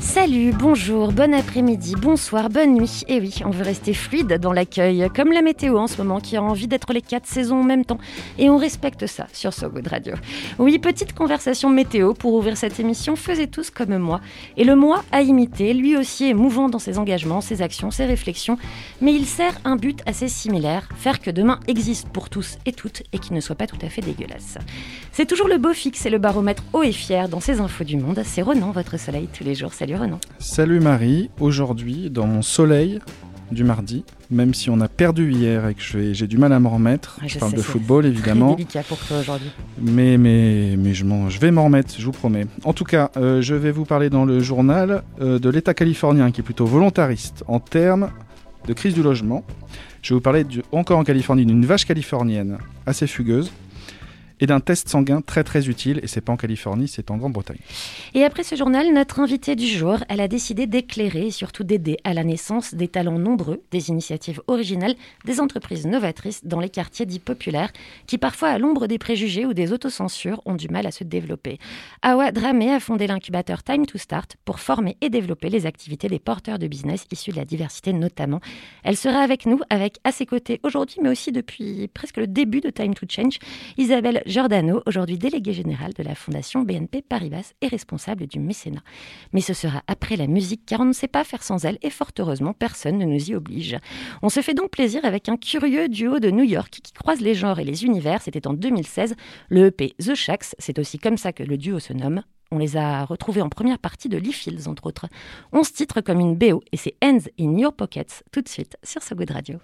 Salut, bonjour, bon après-midi, bonsoir, bonne nuit. Et oui, on veut rester fluide dans l'accueil, comme la météo en ce moment qui a envie d'être les quatre saisons en même temps. Et on respecte ça sur So Good Radio. Oui, petite conversation météo pour ouvrir cette émission. Faisez tous comme moi. Et le moi à imiter, lui aussi est mouvant dans ses engagements, ses actions, ses réflexions. Mais il sert un but assez similaire faire que demain existe pour tous et toutes et qu'il ne soit pas tout à fait dégueulasse. C'est toujours le beau fixe et le baromètre haut et fier dans ces infos du monde. C'est Renan, votre soleil tous les jours. Salut Renan. Salut Marie, aujourd'hui dans mon soleil du mardi, même si on a perdu hier et que j'ai du mal à m'en remettre, Ouais, je, je parle sais, de football évidemment, délicat pour toi aujourd'hui. mais, mais, mais je, vais m'en remettre, je vous promets. En tout cas, euh, je vais vous parler dans le journal euh, de l'État californien qui est plutôt volontariste en termes de crise du logement. Je vais vous parler du- encore en Californie d'une vache californienne assez fugueuse et d'un test sanguin très très utile, et c'est pas en Californie, c'est en Grande-Bretagne. Et après ce journal, notre invitée du jour, elle a décidé d'éclairer et surtout d'aider à la naissance des talents nombreux, des initiatives originales, des entreprises novatrices dans les quartiers dits populaires, qui parfois à l'ombre des préjugés ou des autocensures ont du mal à se développer. Awa Dramé a fondé l'incubateur Time to Start pour former et développer les activités des porteurs de business issus de la diversité notamment. Elle sera avec nous, avec à ses côtés aujourd'hui, mais aussi depuis presque le début de Time to Change, Isabelle Giordano, aujourd'hui déléguée générale de la Fondation BNP Paribas et responsable du mécénat. Mais ce sera après la musique, car on ne sait pas faire sans elle, et fort heureusement, personne ne nous y oblige. On se fait donc plaisir avec un curieux duo de New York qui croise les genres et les univers. C'était en 2016, le EP The Shacks, c'est aussi comme ça que le duo se nomme. On les a retrouvés en première partie de Lee Fields, entre autres. 11 titres comme une BO, et c'est Hands in Your Pockets, tout de suite sur So Good Radio.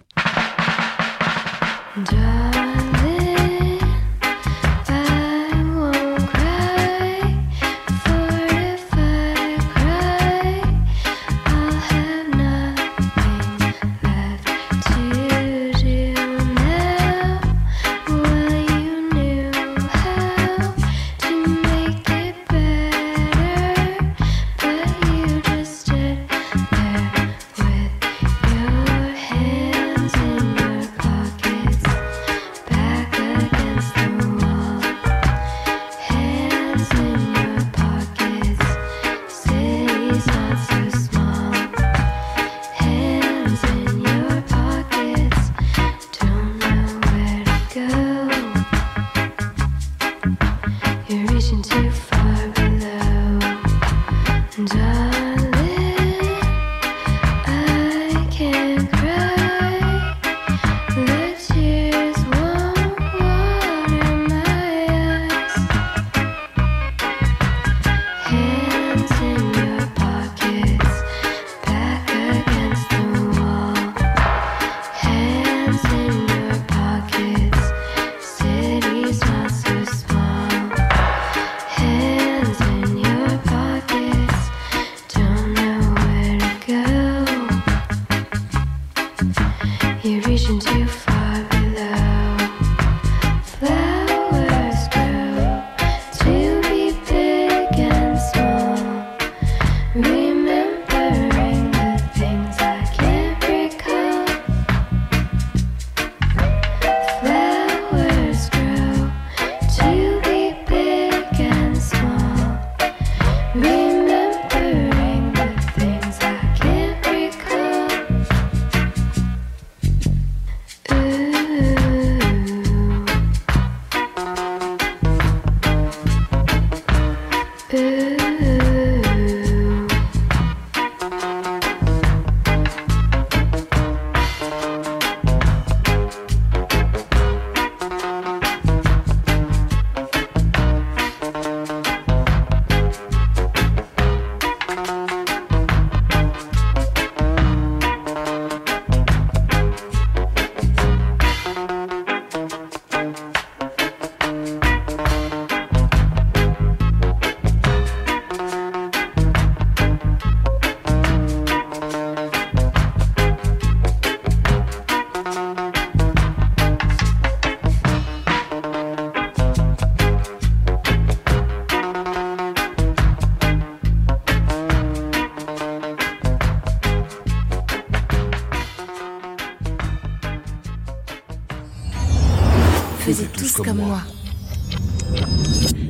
Comme moi.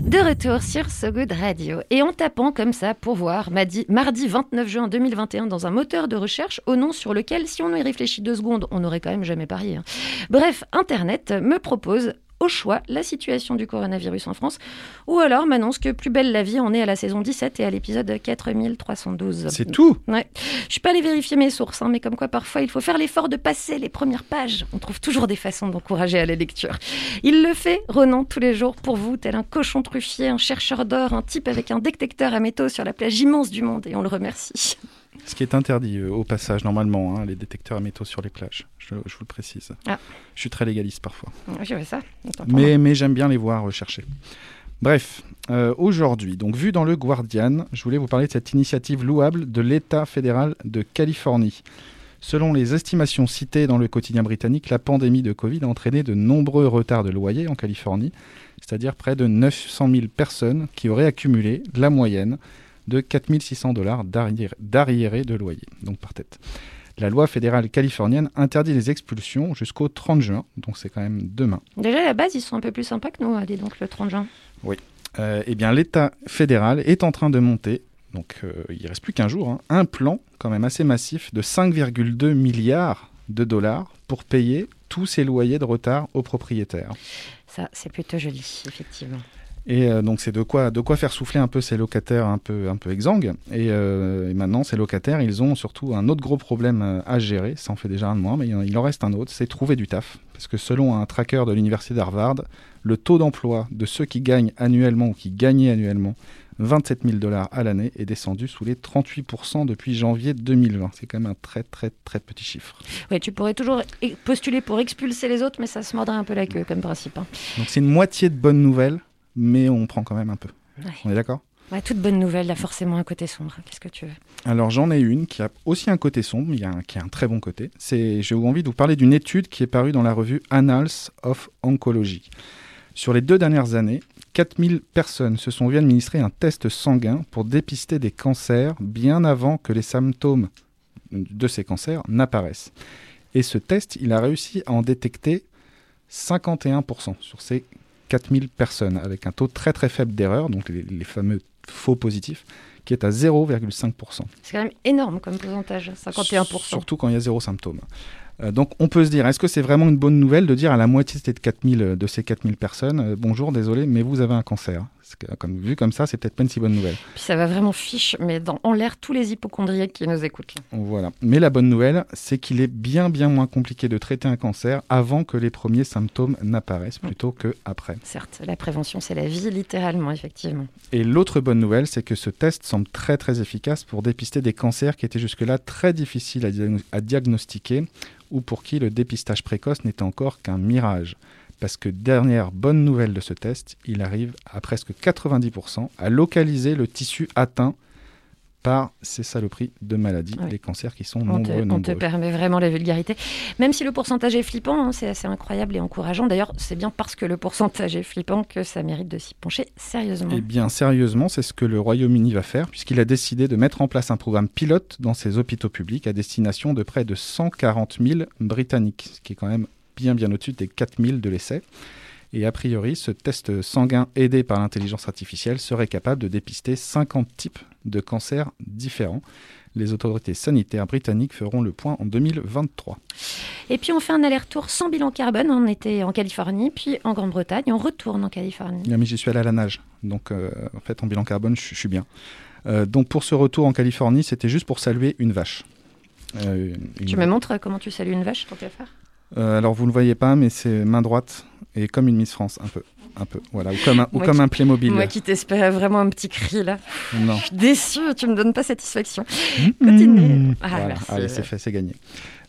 De retour sur So Good Radio et en tapant comme ça pour voir mardi, mardi 29 juin 2021 dans un moteur de recherche au nom sur lequel, si on y réfléchit deux secondes, on n'aurait quand même jamais parié. hein. Bref, Internet me propose au choix la situation du coronavirus en France ou alors m'annonce que Plus belle la vie en est à la saison 17 et à l'épisode 4312. C'est tout Ouais. Je suis pas allée vérifier mes sources, hein, mais comme quoi parfois il faut faire l'effort de passer les premières pages. On trouve toujours des façons d'encourager à la lecture. Il le fait, Ronan, tous les jours pour vous, tel un cochon truffier, un chercheur d'or, un type avec un détecteur à métaux sur la plage immense du monde, et on le remercie. Ce qui est interdit euh, au passage, normalement, hein, les détecteurs à métaux sur les plages. Je, je vous le précise. Ah. Je suis très légaliste parfois. Je ça. Mais, mais j'aime bien les voir rechercher. Bref, euh, aujourd'hui, donc vu dans le Guardian, je voulais vous parler de cette initiative louable de l'État fédéral de Californie. Selon les estimations citées dans le quotidien britannique, la pandémie de Covid a entraîné de nombreux retards de loyer en Californie, c'est-à-dire près de 900 000 personnes qui auraient accumulé la moyenne de 4 600 dollars d'arriéré de loyer, donc par tête. La loi fédérale californienne interdit les expulsions jusqu'au 30 juin, donc c'est quand même demain. Déjà, à la base, ils sont un peu plus sympas que nous, dis donc, le 30 juin. Euh, eh bien, l'État fédéral est en train de monter, donc euh, il reste plus qu'un jour, hein, un plan quand même assez massif de 5,2 milliards de dollars pour payer tous ces loyers de retard aux propriétaires. Ça, c'est plutôt joli, effectivement. Et euh, donc c'est de quoi, de quoi faire souffler un peu ces locataires un peu, un peu exsangues. Et, euh, et maintenant, ces locataires, ils ont surtout un autre gros problème euh, à gérer. Ça en fait déjà un de moins, mais il en- reste un autre, c'est trouver du taf. Parce que selon un tracker de l'université d'Harvard, le taux d'emploi de ceux qui gagnent annuellement ou qui gagnaient annuellement 27 000 dollars à l'année est descendu sous les 38% depuis janvier 2020. C'est quand même un très très très petit chiffre. Ouais, tu pourrais toujours e- postuler pour expulser les autres, mais ça se mordrait un peu la queue comme principe. hein. Donc c'est une moitié de bonne nouvelle, mais on prend quand même un peu. Ouais. On est d'accord? Ouais, toute bonne nouvelle a forcément un côté sombre. Qu'est-ce que tu veux? Alors j'en ai une qui a aussi un côté sombre, mais il y a un, qui a un très bon côté. C'est, j'ai envie de vous parler d'une étude qui est parue dans la revue Annals of Oncology. Sur les deux dernières années, 4000 personnes se sont vues administrer un test sanguin pour dépister des cancers bien avant que les symptômes de ces cancers n'apparaissent. Et ce test, il a réussi à en détecter 51% sur ces 4000 personnes, avec un taux très très faible d'erreur, donc les- les fameux faux positifs, qui est à 0,5%. C'est quand même énorme comme pourcentage, 51%. Surtout quand il y a zéro symptôme. Euh, donc on peut se dire, est-ce que c'est vraiment une bonne nouvelle de dire à la moitié de, 4000, euh, de ces 4000 personnes, euh, bonjour, désolé, mais vous avez un cancer que, comme, Vu comme ça, c'est peut-être pas une si bonne nouvelle. Puis ça va vraiment fiche, mais dans, en l'air tous les hypochondriaques qui nous écoutent. là. Voilà. Mais la bonne nouvelle, c'est qu'il est bien bien moins compliqué de traiter un cancer avant que les premiers symptômes n'apparaissent plutôt que après. Certes, la prévention, c'est la vie, littéralement, effectivement. Et l'autre bonne nouvelle, c'est que ce test semble très très efficace pour dépister des cancers qui étaient jusque-là très difficiles à, à diagnostiquer ou pour qui le dépistage précoce n'était encore qu'un mirage. Parce que dernière bonne nouvelle de ce test, il arrive à presque 90% à localiser le tissu atteint par ces saloperies de maladies, les cancers qui sont On te, nombreux, on te permet vraiment la vulgarité. Même si le pourcentage est flippant, hein, c'est assez incroyable et encourageant. D'ailleurs, c'est bien parce que le pourcentage est flippant que ça mérite de s'y pencher sérieusement. Eh bien, sérieusement, c'est ce que le Royaume-Uni va faire, puisqu'il a décidé de mettre en place un programme pilote dans ses hôpitaux publics à destination de près de 140 000 Britanniques, ce qui est quand même bien bien au-dessus des 4 000 de l'essai. Et a priori, ce test sanguin aidé par l'intelligence artificielle serait capable de dépister 50 types de cancers différents. Les autorités sanitaires britanniques feront le point en 2023. Et puis on fait un aller-retour sans bilan carbone. On était en Californie, puis en Grande-Bretagne. On retourne en Californie. Ah, Mais j'y suis allé à la nage, donc euh, en fait en bilan carbone, je, je suis bien. Euh, donc pour ce retour en Californie, c'était juste pour saluer une vache. Euh, une- Tu me montres comment tu salues une vache, tant qu'à faire? Euh, alors vous ne le voyez pas, mais c'est main droite et comme une Miss France, un peu, un peu, voilà, ou comme un, ou Moi comme qui- un Playmobil. Moi qui t'espérais vraiment un petit cri là. Non. Je suis déçue, tu me donnes pas satisfaction. Continue. Ah, Voilà, merci. allez, c'est fait, c'est gagné.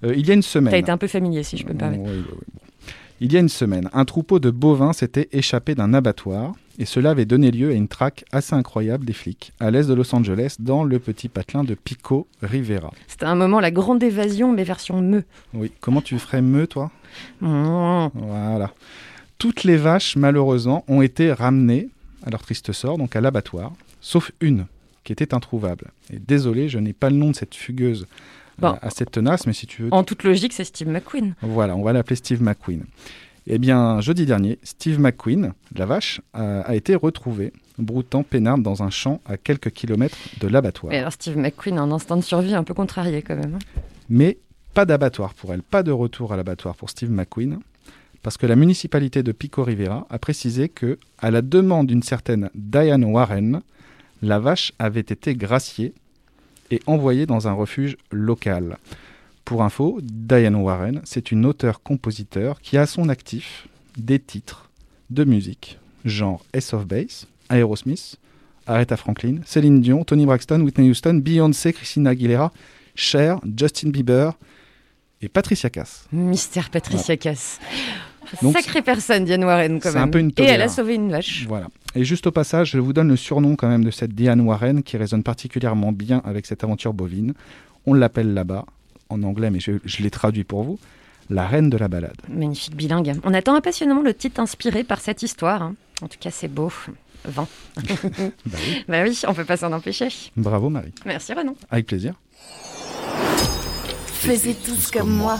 Euh, il y a une semaine. T'as été un peu familier, si je peux me permettre. Oui, oui, oui. Il y a une semaine, un troupeau de bovins s'était échappé d'un abattoir et cela avait donné lieu à une traque assez incroyable des flics à l'est de Los Angeles dans le petit patelin de Pico Rivera. C'était un moment la grande évasion, mais version me. Oui, comment tu ferais mieux toi? Mmh. Voilà. Toutes les vaches, malheureusement, ont été ramenées à leur triste sort, donc à l'abattoir, sauf une qui était introuvable. Et désolé, je n'ai pas le nom de cette fugueuse Bon. euh, assez tenace, mais si tu veux, En toute logique, c'est Steve McQueen. voilà, on va l'appeler Steve McQueen. Eh bien, jeudi dernier, Steve McQueen, la vache, a, a été retrouvé broutant peinarde dans un champ à quelques kilomètres de l'abattoir. Et alors Steve McQueen a un instinct de survie un peu contrarié quand même. hein. Mais pas d'abattoir pour elle, pas de retour à l'abattoir pour Steve McQueen, parce que la municipalité de Pico Rivera a précisé que, à la demande d'une certaine Diane Warren, la vache avait été graciée et envoyée dans un refuge local. Pour info, Diane Warren, c'est une auteure-compositeur qui a à son actif des titres de musique, genre Ace of Base, Aerosmith, Aretha Franklin, Céline Dion, Tony Braxton, Whitney Houston, Beyoncé, Christina Aguilera, Cher, Justin Bieber et Patricia Cass. Mystère Patricia Cass. Donc, Sacrée personne, Diane Warren, quand c'est même. un peu une Et elle a sauvé une vache. Voilà. Et juste au passage, je vous donne le surnom quand même de cette Diane Warren qui résonne particulièrement bien avec cette aventure bovine. On l'appelle là-bas, en anglais, mais je, je l'ai traduit pour vous, la reine de la balade. Magnifique bilingue. On attend impatiemment le titre inspiré par cette histoire. hein. En tout cas, c'est beau. Vent. Bah oui. bah oui, on peut pas s'en empêcher. Bravo Marie. Merci Renan. Avec plaisir. Faisez tous comme moi.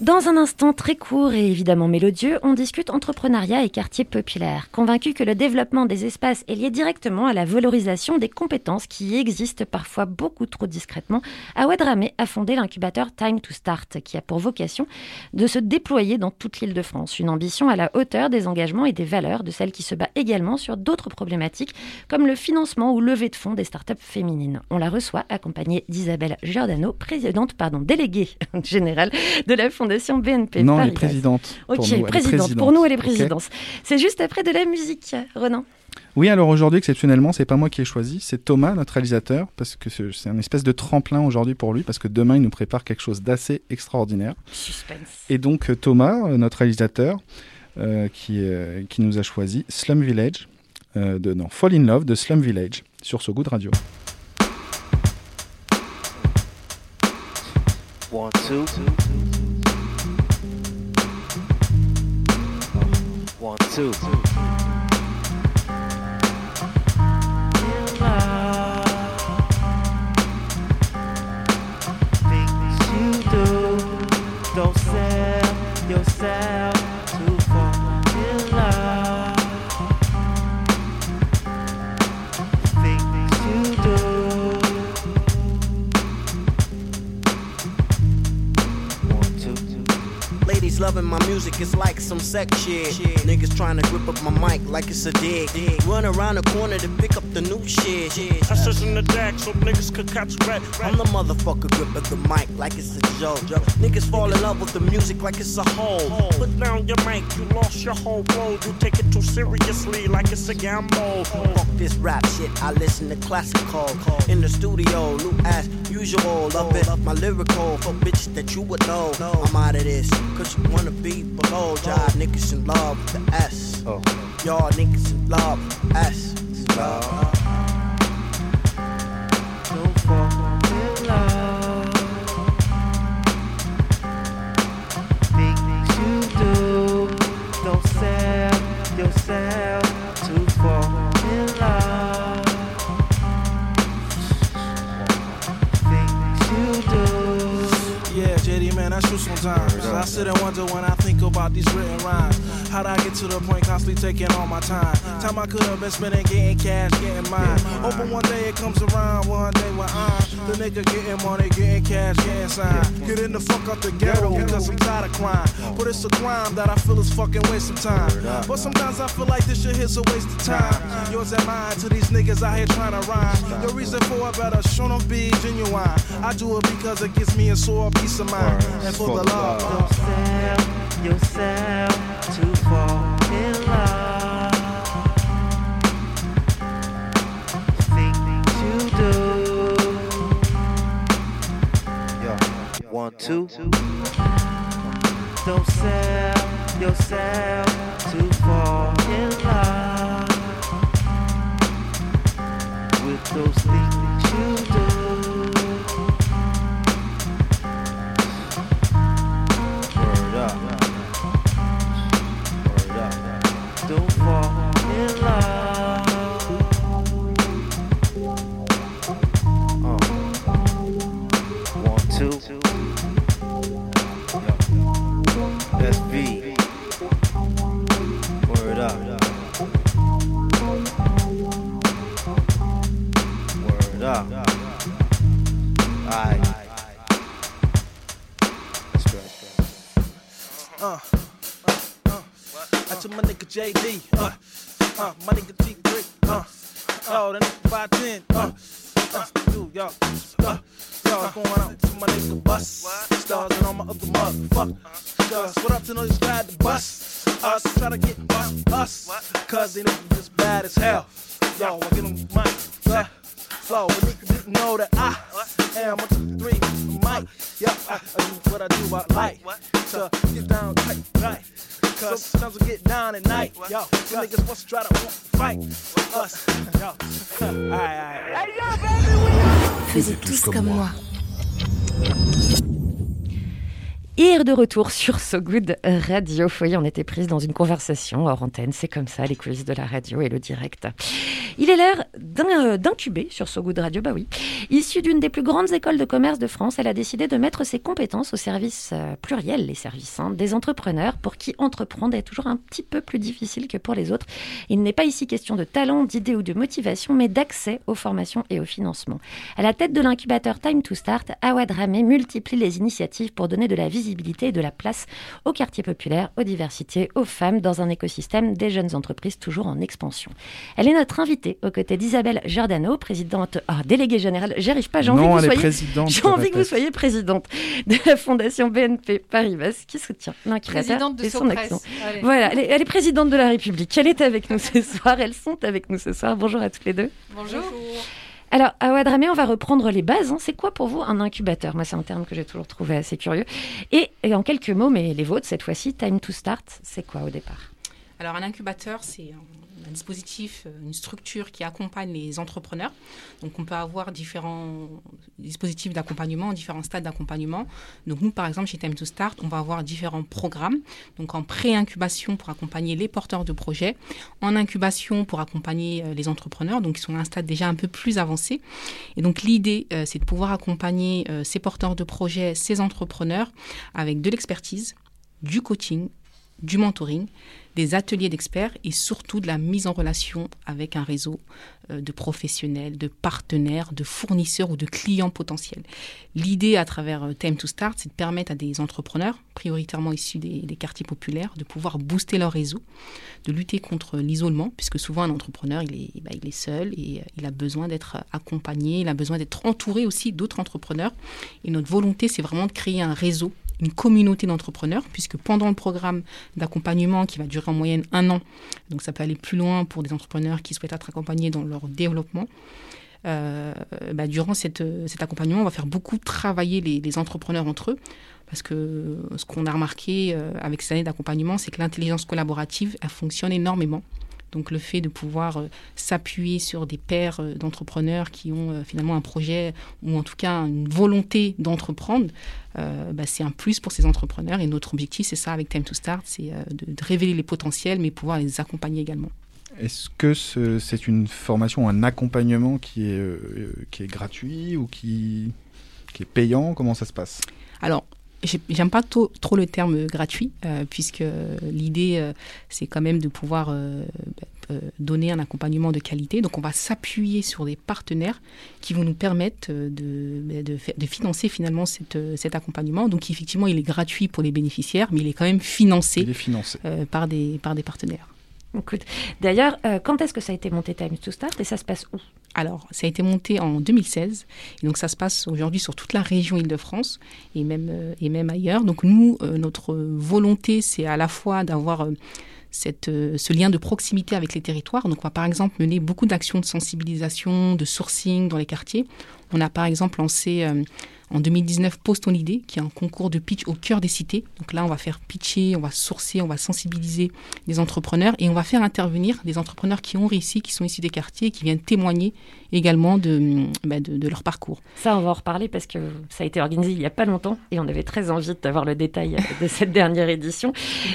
Dans un instant très court et évidemment mélodieux, on discute entrepreneuriat et quartier populaire, convaincu que le développement des espaces est lié directement à la valorisation des compétences qui existent parfois beaucoup trop discrètement. Awad Ramé a fondé l'incubateur Time to Start, qui a pour vocation de se déployer dans toute l'île de France. Une ambition à la hauteur des engagements et des valeurs de celle qui se bat également sur d'autres problématiques, comme le financement ou levée de fonds des startups féminines. On la reçoit accompagnée d'Isabelle Giordano, présidente, pardon, déléguée générale de la Fondation BNP. non, elle est présidente. Ok, pour nous, elle est présidente. Pour nous, elle est présidence. C'est juste après de la musique, Renan. Oui, alors aujourd'hui, exceptionnellement, c'est pas moi qui ai choisi, c'est Thomas, notre réalisateur, parce que c'est un espèce de tremplin aujourd'hui pour lui, parce que demain, il nous prépare quelque chose d'assez extraordinaire. Suspense. Et donc euh, Thomas, euh, notre réalisateur, euh, qui, euh, qui nous a choisi Slum Village, euh, de, non, Fall in Love de Slum Village, sur So Good Radio. One, two. One, two. Things Loving my music, it's like some sex shit. Niggas trying to grip up my mic like it's a dick. dick. Run around the corner to pick up the new shit. I search in the deck so niggas could catch red. I'm the motherfucker gripping the mic like it's a joke. Niggas fall in love with the music like it's a hole. Put down your mic, you lost your whole world. You take it too seriously like it's a gamble. Fuck this rap shit, I listen to classical. In the studio, new as usual. Love it, my lyrical. For bitches that you would know. I'm out of this, cause you wanna be below. Y'all niggas in love with the S. Oh. Y'all niggas in love with the S. Love. Sometimes. I sit and wonder when I think about these written rhymes. How'd I get to the point constantly taking all my time? Time I could have been spending getting cash, getting mine. Hoping one day it comes around, one day when I'm the nigga getting money, getting cash, getting signed. Getting the fuck out the ghetto because I'm tired of crime. But it's a crime that I feel is fucking waste of time. But sometimes I feel like this shit here's a waste of time. Yours and mine to these niggas out here trying to rhyme. Your reason for it better show them be genuine. I do it because it gives me a sore peace of mind. And for love. Don't sell yourself to fall in love. You do. One, two. Don't sell yourself to fall in love with those things JD. Uh, uh, my nigga T3. Uh, oh, that nigga 510. Uh, that's the dude, yo. Uh, it's going out to my nigga Bus. Stars and all my other motherfuckers. What up to those guys the bus? Us try to get us, us. Cause they niggas just bad as hell. Yo, I get them mic. Uh, flow, but niggas didn't know that I am a two, three, mic. Yeah, I, I do what I do, I like to get down tight, right? Cause sometimes I get down at night, yo. Some niggas wants to try to fight with us, yo. Alright, alright. Hey, yo, baby, we Faisez tous comme moi. Et de retour sur So Good Radio. Oui, on était prise dans une conversation hors antenne. C'est comme ça, les coulisses de la radio et le direct. Il est d'in- euh, d'incuber sur So Good Radio, bah oui. Issue d'une des plus grandes écoles de commerce de France, elle a décidé de mettre ses compétences au service euh, pluriel, les services, hein, des entrepreneurs pour qui entreprendre est toujours un petit peu plus difficile que pour les autres. Il n'est pas ici question de talent, d'idée ou de motivation, mais d'accès aux formations et au financement. À la tête de l'incubateur Time to Start, Awad Ramé multiplie les initiatives pour donner de la visibilité et de la place aux quartiers populaires, aux diversités, aux femmes dans un écosystème des jeunes entreprises toujours en expansion. Elle est notre invitée aux côtés d'Isabelle Giordano, présidente, ah, déléguée générale. J'y arrive pas, j'ai envie Non, que vous soyez présidente. j'ai envie que vous soyez présidente de la fondation BNP Paribas qui soutient l'incubateur et son action. Allez. Voilà, elle est, elle est présidente de la République. Elle est avec nous ce soir. Elles sont avec nous ce soir. Bonjour à toutes les deux. Bonjour. Alors, à Ouadramé, on va reprendre les bases. hein. C'est quoi pour vous un incubateur? Moi, c'est un terme que j'ai toujours trouvé assez curieux. Et, et en quelques mots, mais les vôtres cette fois-ci, Time to Start, c'est quoi au départ? Alors, un incubateur, c'est un, dispositif, euh, une structure qui accompagne les entrepreneurs. Donc, on peut avoir différents dispositifs d'accompagnement, différents stades d'accompagnement. Donc, nous, par exemple, chez Time to Start, on va avoir différents programmes. Donc, en pré-incubation pour accompagner les porteurs de projets, en incubation pour accompagner euh, les entrepreneurs, donc qui sont à un stade déjà un peu plus avancé. Et donc, l'idée, euh, c'est de pouvoir accompagner ces porteurs de projets, ces entrepreneurs, avec de l'expertise, du coaching, du mentoring, des ateliers d'experts et surtout de la mise en relation avec un réseau euh, de professionnels, de partenaires, de fournisseurs ou de clients potentiels. L'idée à travers euh, Time to Start, c'est de permettre à des entrepreneurs, prioritairement issus des, quartiers populaires, de pouvoir booster leur réseau, de lutter contre l'isolement, puisque souvent un entrepreneur, il est, bah, il est seul et euh, il a besoin d'être accompagné, il a besoin d'être entouré aussi d'autres entrepreneurs. Et notre volonté, c'est vraiment de créer un réseau une communauté d'entrepreneurs, puisque pendant le programme d'accompagnement qui va durer en moyenne un an, donc ça peut aller plus loin pour des entrepreneurs qui souhaitent être accompagnés dans leur développement, euh, bah, durant cette, cet accompagnement, on va faire beaucoup travailler les, les entrepreneurs entre eux, parce que ce qu'on a remarqué euh, avec ces années d'accompagnement, c'est que l'intelligence collaborative, elle fonctionne énormément. Donc le fait de pouvoir euh, s'appuyer sur des pairs euh, d'entrepreneurs qui ont euh, finalement un projet ou en tout cas une volonté d'entreprendre, euh, bah, c'est un plus pour ces entrepreneurs. Et notre objectif, c'est ça avec Time to Start, c'est de, de révéler les potentiels, mais pouvoir les accompagner également. Est-ce que ce- c'est une formation, un accompagnement qui est, euh, qui est gratuit ou qui, qui est payant? Comment ça se passe? Alors, j'aime pas trop, trop le terme gratuit, euh, puisque l'idée, euh, c'est quand même de pouvoir euh, euh, donner un accompagnement de qualité. Donc, on va s'appuyer sur des partenaires qui vont nous permettre de, de, fa- de financer finalement cette, cet accompagnement. Donc, effectivement, il est gratuit pour les bénéficiaires, mais il est quand même financé, Il est financé. euh, par, des, par des partenaires. D'ailleurs, euh, quand est-ce que ça a été monté Time to Start et ça se passe où? Alors, ça a été monté en 2016, et donc ça se passe aujourd'hui sur toute la région Île-de-France et même euh, et même ailleurs. Donc nous, euh, notre volonté, c'est à la fois d'avoir euh, ce lien de proximité avec les territoires. Donc, on va par exemple mener beaucoup d'actions de sensibilisation, de sourcing dans les quartiers. On a par exemple lancé en 2019 Pose ton idée, qui est un concours de pitch au cœur des cités. Donc là, on va faire pitcher, on va sourcer, on va sensibiliser des entrepreneurs et on va faire intervenir des entrepreneurs qui ont réussi, qui sont issus des quartiers, et qui viennent témoigner également de, bah, de, de leur parcours. Ça, on va en reparler parce que ça a été organisé il n'y a pas longtemps et on avait très envie d'avoir le détail de cette dernière édition.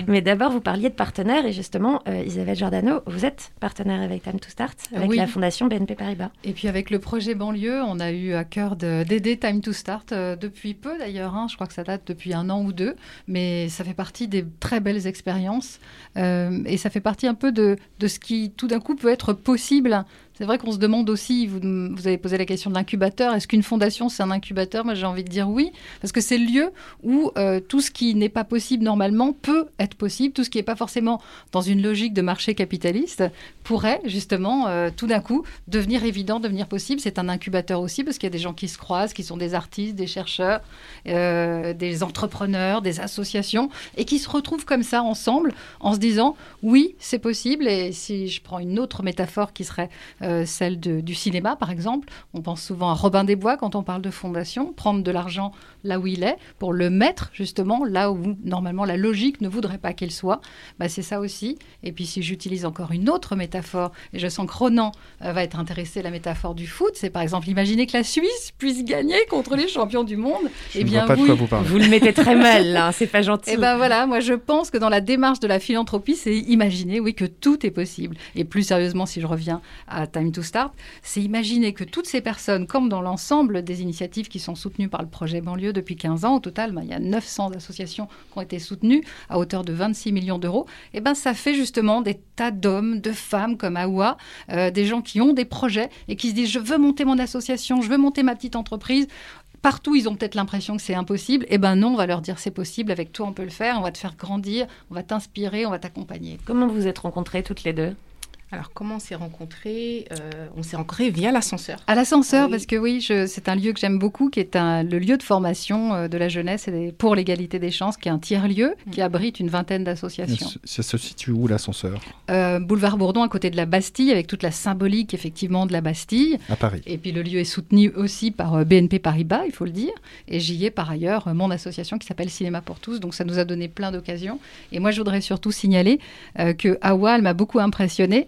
Mais d'abord, vous parliez de partenaires et justement, euh, Isabelle Giordano, vous êtes partenaire avec Time to Start, avec Oui. la fondation BNP Paribas. Et puis avec le projet banlieue, on a eu à cœur de- d'aider Time to Start euh, depuis peu d'ailleurs. hein. je crois que ça date depuis un an ou deux, mais ça fait partie des très belles expériences euh, et ça fait partie un peu de, ce qui tout d'un coup peut être possible C'est vrai qu'on se demande aussi, vous, vous avez posé la question de l'incubateur, est-ce qu'une fondation c'est un incubateur? Moi j'ai envie de dire oui, parce que c'est le lieu où euh, tout ce qui n'est pas possible normalement peut être possible, tout ce qui n'est pas forcément dans une logique de marché capitaliste pourrait justement euh, tout d'un coup devenir évident, devenir possible. C'est un incubateur aussi parce qu'il y a des gens qui se croisent, qui sont des artistes, des chercheurs, euh, des entrepreneurs, des associations, et qui se retrouvent comme ça ensemble en se disant oui, c'est possible. Et si je prends une autre métaphore qui serait euh, celle du cinéma, par exemple, on pense souvent à Robin des Bois quand on parle de fondation, prendre de l'argent là où il est pour le mettre justement là où normalement la logique ne voudrait pas qu'il soit. Bah, c'est ça aussi. Et puis si j'utilise encore une autre métaphore, et je sens que Ronan euh, va être intéressé à la métaphore du foot, c'est par exemple imaginer que la Suisse puisse gagner contre les champions du monde. Je eh ne bien vois pas de quoi vous parlez. Vous le mettez très mal, là, c'est pas gentil. Et ben voilà, moi je pense que dans la démarche de la philanthropie, c'est imaginer, oui, que tout est possible. Et plus sérieusement, si je reviens à Time to Start, c'est imaginer que toutes ces personnes, comme dans l'ensemble des initiatives qui sont soutenues par le projet banlieue depuis 15 ans, au total, ben, il y a 900 associations qui ont été soutenues à hauteur de 26 millions d'euros, et ben ça fait justement des tas d'hommes, de femmes comme Awa, euh, des gens qui ont des projets et qui se disent je veux monter mon association, je veux monter ma petite entreprise. Partout, ils ont peut-être l'impression que c'est impossible. Eh ben non, on va leur dire c'est possible. Avec toi, on peut le faire. On va te faire grandir. On va t'inspirer. On va t'accompagner. Comment vous êtes rencontrées toutes les deux? Alors, comment on s'est rencontrés Euh, On s'est rencontrés via l'ascenseur. À l'ascenseur, Oui. parce que oui, je- c'est un lieu que j'aime beaucoup, qui est un, le lieu de formation euh, de la jeunesse et des- pour l'égalité des chances, qui est un tiers-lieu qui abrite une vingtaine d'associations. Ça se situe où l'ascenseur? Euh, boulevard Bourdon, à côté de la Bastille, avec toute la symbolique effectivement de la Bastille. À Paris. Et puis le lieu est soutenu aussi par BNP Paribas, il faut le dire. Et j'y ai par ailleurs mon association qui s'appelle Cinéma pour tous. Donc ça nous a donné plein d'occasions. Et moi, je voudrais surtout signaler euh, que Awa, elle m'a beaucoup impressionnée.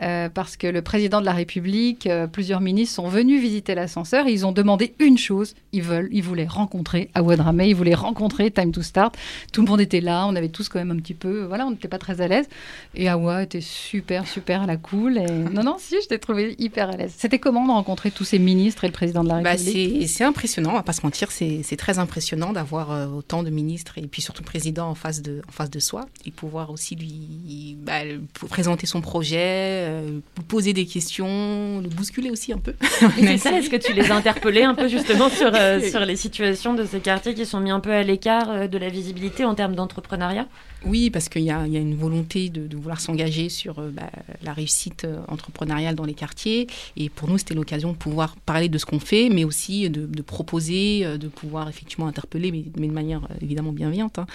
euh, parce que le président de la République, euh, plusieurs ministres sont venus visiter l'ascenseur et ils ont demandé une chose. Ils veulent, ils voulaient rencontrer Awa Dramé, ils voulaient rencontrer Time to Start. Tout le monde était là, on avait tous quand même un petit peu, voilà, on n'était pas très à l'aise. Et Awa était super, super à la cool. Et... Non, non, si, je t'ai trouvé hyper à l'aise. C'était comment de rencontrer tous ces ministres et le président de la Bah, République c'est c'est impressionnant, on va pas se mentir, c'est très impressionnant d'avoir euh, autant de ministres et puis surtout le président en face de, en face de soi et pouvoir aussi lui bah, présenter son projet, euh, poser des questions, le bousculer aussi un peu. C'est ça, est-ce que tu les as interpellés un peu justement sur, euh, sur les situations de ces quartiers qui sont mis un peu à l'écart euh, de la visibilité en termes d'entrepreneuriat? Oui, parce qu'il y y a une volonté de, de vouloir s'engager sur euh, bah, la réussite entrepreneuriale dans les quartiers. Et pour nous, c'était l'occasion de pouvoir parler de ce qu'on fait, mais aussi de, de proposer, de pouvoir effectivement interpeller, mais, mais de manière évidemment bienveillante, hein,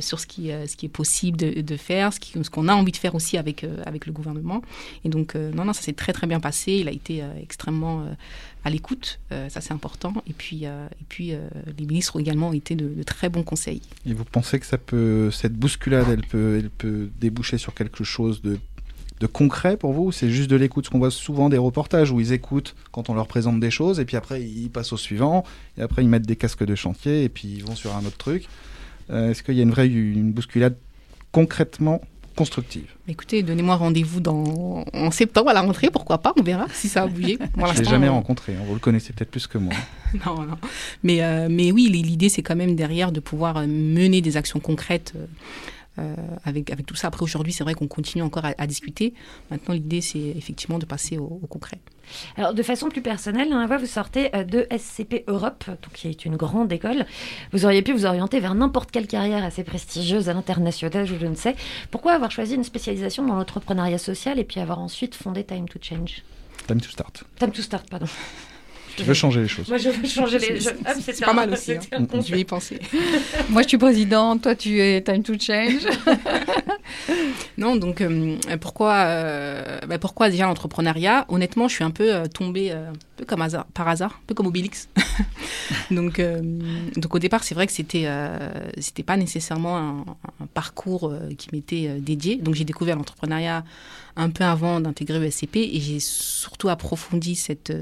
sur ce qui, ce qui est possible de, de faire, ce qu'on a envie de faire aussi avec, avec le gouvernement. Et donc, euh, non, non, ça s'est très très bien passé. Il a été euh, extrêmement euh, à l'écoute, ça c'est important. Et puis, et puis les ministres ont également été de, très bons conseils. Et vous pensez que ça peut, cette bousculade, elle peut, elle peut déboucher sur quelque chose de, de concret pour vous? Ou C'est juste de l'écoute? Parce qu'on voit souvent des reportages où ils écoutent quand on leur présente des choses et puis après ils passent au suivant et après ils mettent des casques de chantier et puis ils vont sur un autre truc. Est-ce qu'il y a une vraie une bousculade concrètement constructive Écoutez, donnez-moi rendez-vous dans... en septembre à la rentrée, pourquoi pas, on verra si ça a bougé. Pour Je l'ai jamais euh, rencontré. hein. Vous le connaissez peut-être plus que moi. non, non. Mais, euh, mais oui, l'idée, c'est quand même derrière de pouvoir euh, mener des actions concrètes euh, avec, avec tout ça. Après, aujourd'hui, c'est vrai qu'on continue encore à, à discuter. Maintenant, l'idée, c'est effectivement de passer au, au concret. Alors, de façon plus personnelle, hein, vous sortez euh, de SCP Europe, donc, qui est une grande école. Vous auriez pu vous orienter vers n'importe quelle carrière assez prestigieuse à l'international, je ne sais. Pourquoi avoir choisi une spécialisation dans l'entrepreneuriat social et puis avoir ensuite fondé Time to Change? Time to start. Time to Start, pardon. Je veux changer les choses. Moi, je veux changer les. Hop, c'est- pas mal aussi, hein. Je vais y penser. Moi, je suis présidente, toi, tu es Time to Change. Non, donc euh, pourquoi, euh, bah, pourquoi déjà l'entrepreneuriat? Honnêtement, je suis un peu euh, tombée euh, comme par hasard, un peu comme Obélix. donc, euh, donc au départ, c'est vrai que c'était euh, pas nécessairement un, parcours euh, qui m'était euh, dédié. Donc j'ai découvert l'entrepreneuriat un peu avant d'intégrer le SCP et j'ai surtout approfondi cette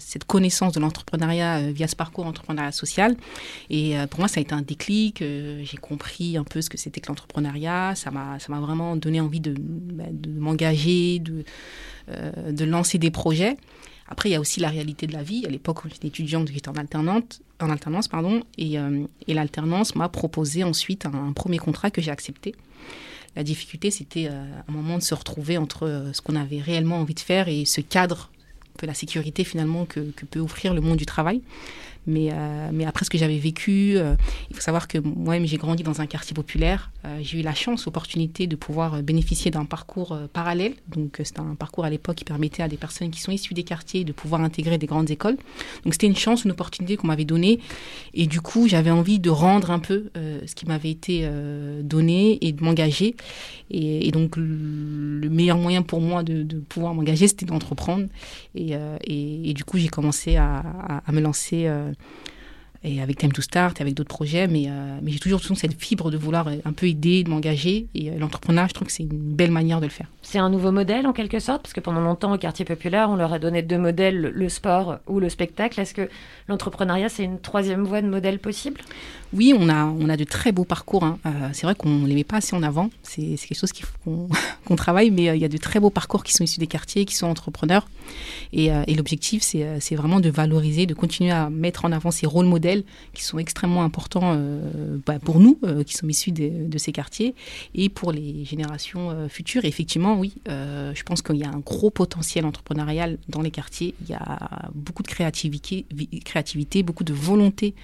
cette connaissance de l'entrepreneuriat via ce parcours entrepreneuriat social. Et pour moi, ça a été un déclic. j'ai compris un peu ce que c'était que l'entrepreneuriat. Ça m'a, vraiment donné envie de, bah, de m'engager, de, de lancer des projets. Après, il y a aussi la réalité de la vie. À l'époque, j'étais étudiante, j'étais en en alternance, pardon, et, euh, et l'alternance m'a proposé ensuite un, un premier contrat que j'ai accepté. La difficulté, c'était euh, un moment de se retrouver entre euh, ce qu'on avait réellement envie de faire et ce cadre peu la sécurité finalement que peut offrir le monde du travail. Mais, euh, mais après ce que j'avais vécu, euh, il faut savoir que moi-même j'ai grandi dans un quartier populaire. Euh, j'ai eu la chance, l'opportunité de pouvoir bénéficier d'un parcours parallèle. Donc c'était un parcours à l'époque qui permettait à des personnes qui sont issues des quartiers de pouvoir intégrer des grandes écoles. Donc c'était une chance, une opportunité qu'on m'avait donnée. Et du coup j'avais envie de rendre un peu ce qui m'avait été donné et de m'engager. Et, donc le le meilleur moyen pour moi de, pouvoir m'engager, c'était d'entreprendre. Et, du coup, j'ai commencé à, me lancer et avec Time to Start, et avec d'autres projets. Mais, euh, mais j'ai toujours cette fibre de vouloir euh, un peu aider, de m'engager. Et euh, l'entrepreneuriat, je trouve que c'est une belle manière de le faire. C'est un nouveau modèle en quelque sorte, parce que pendant longtemps au quartier populaire, on leur a donné deux modèles, le- le sport ou le spectacle. Est-ce que l'entrepreneuriat, c'est une troisième voie de modèle possible? Oui, on a, on a de très beaux parcours. hein. Euh, c'est vrai qu'on ne les met pas assez en avant. C'est quelque chose qu'on qu'on travaille, mais euh, il y a de très beaux parcours qui sont issus des quartiers, qui sont entrepreneurs. Et, euh, l'objectif, c'est vraiment de valoriser, de continuer à mettre en avant ces rôles modèles qui sont extrêmement importants bah, pour nous, qui sommes issus de, ces quartiers, et pour les générations futures. Effectivement, oui, je pense qu'il y a un gros potentiel entrepreneurial dans les quartiers. Il y a beaucoup de créativité, vi- créativité beaucoup de volonté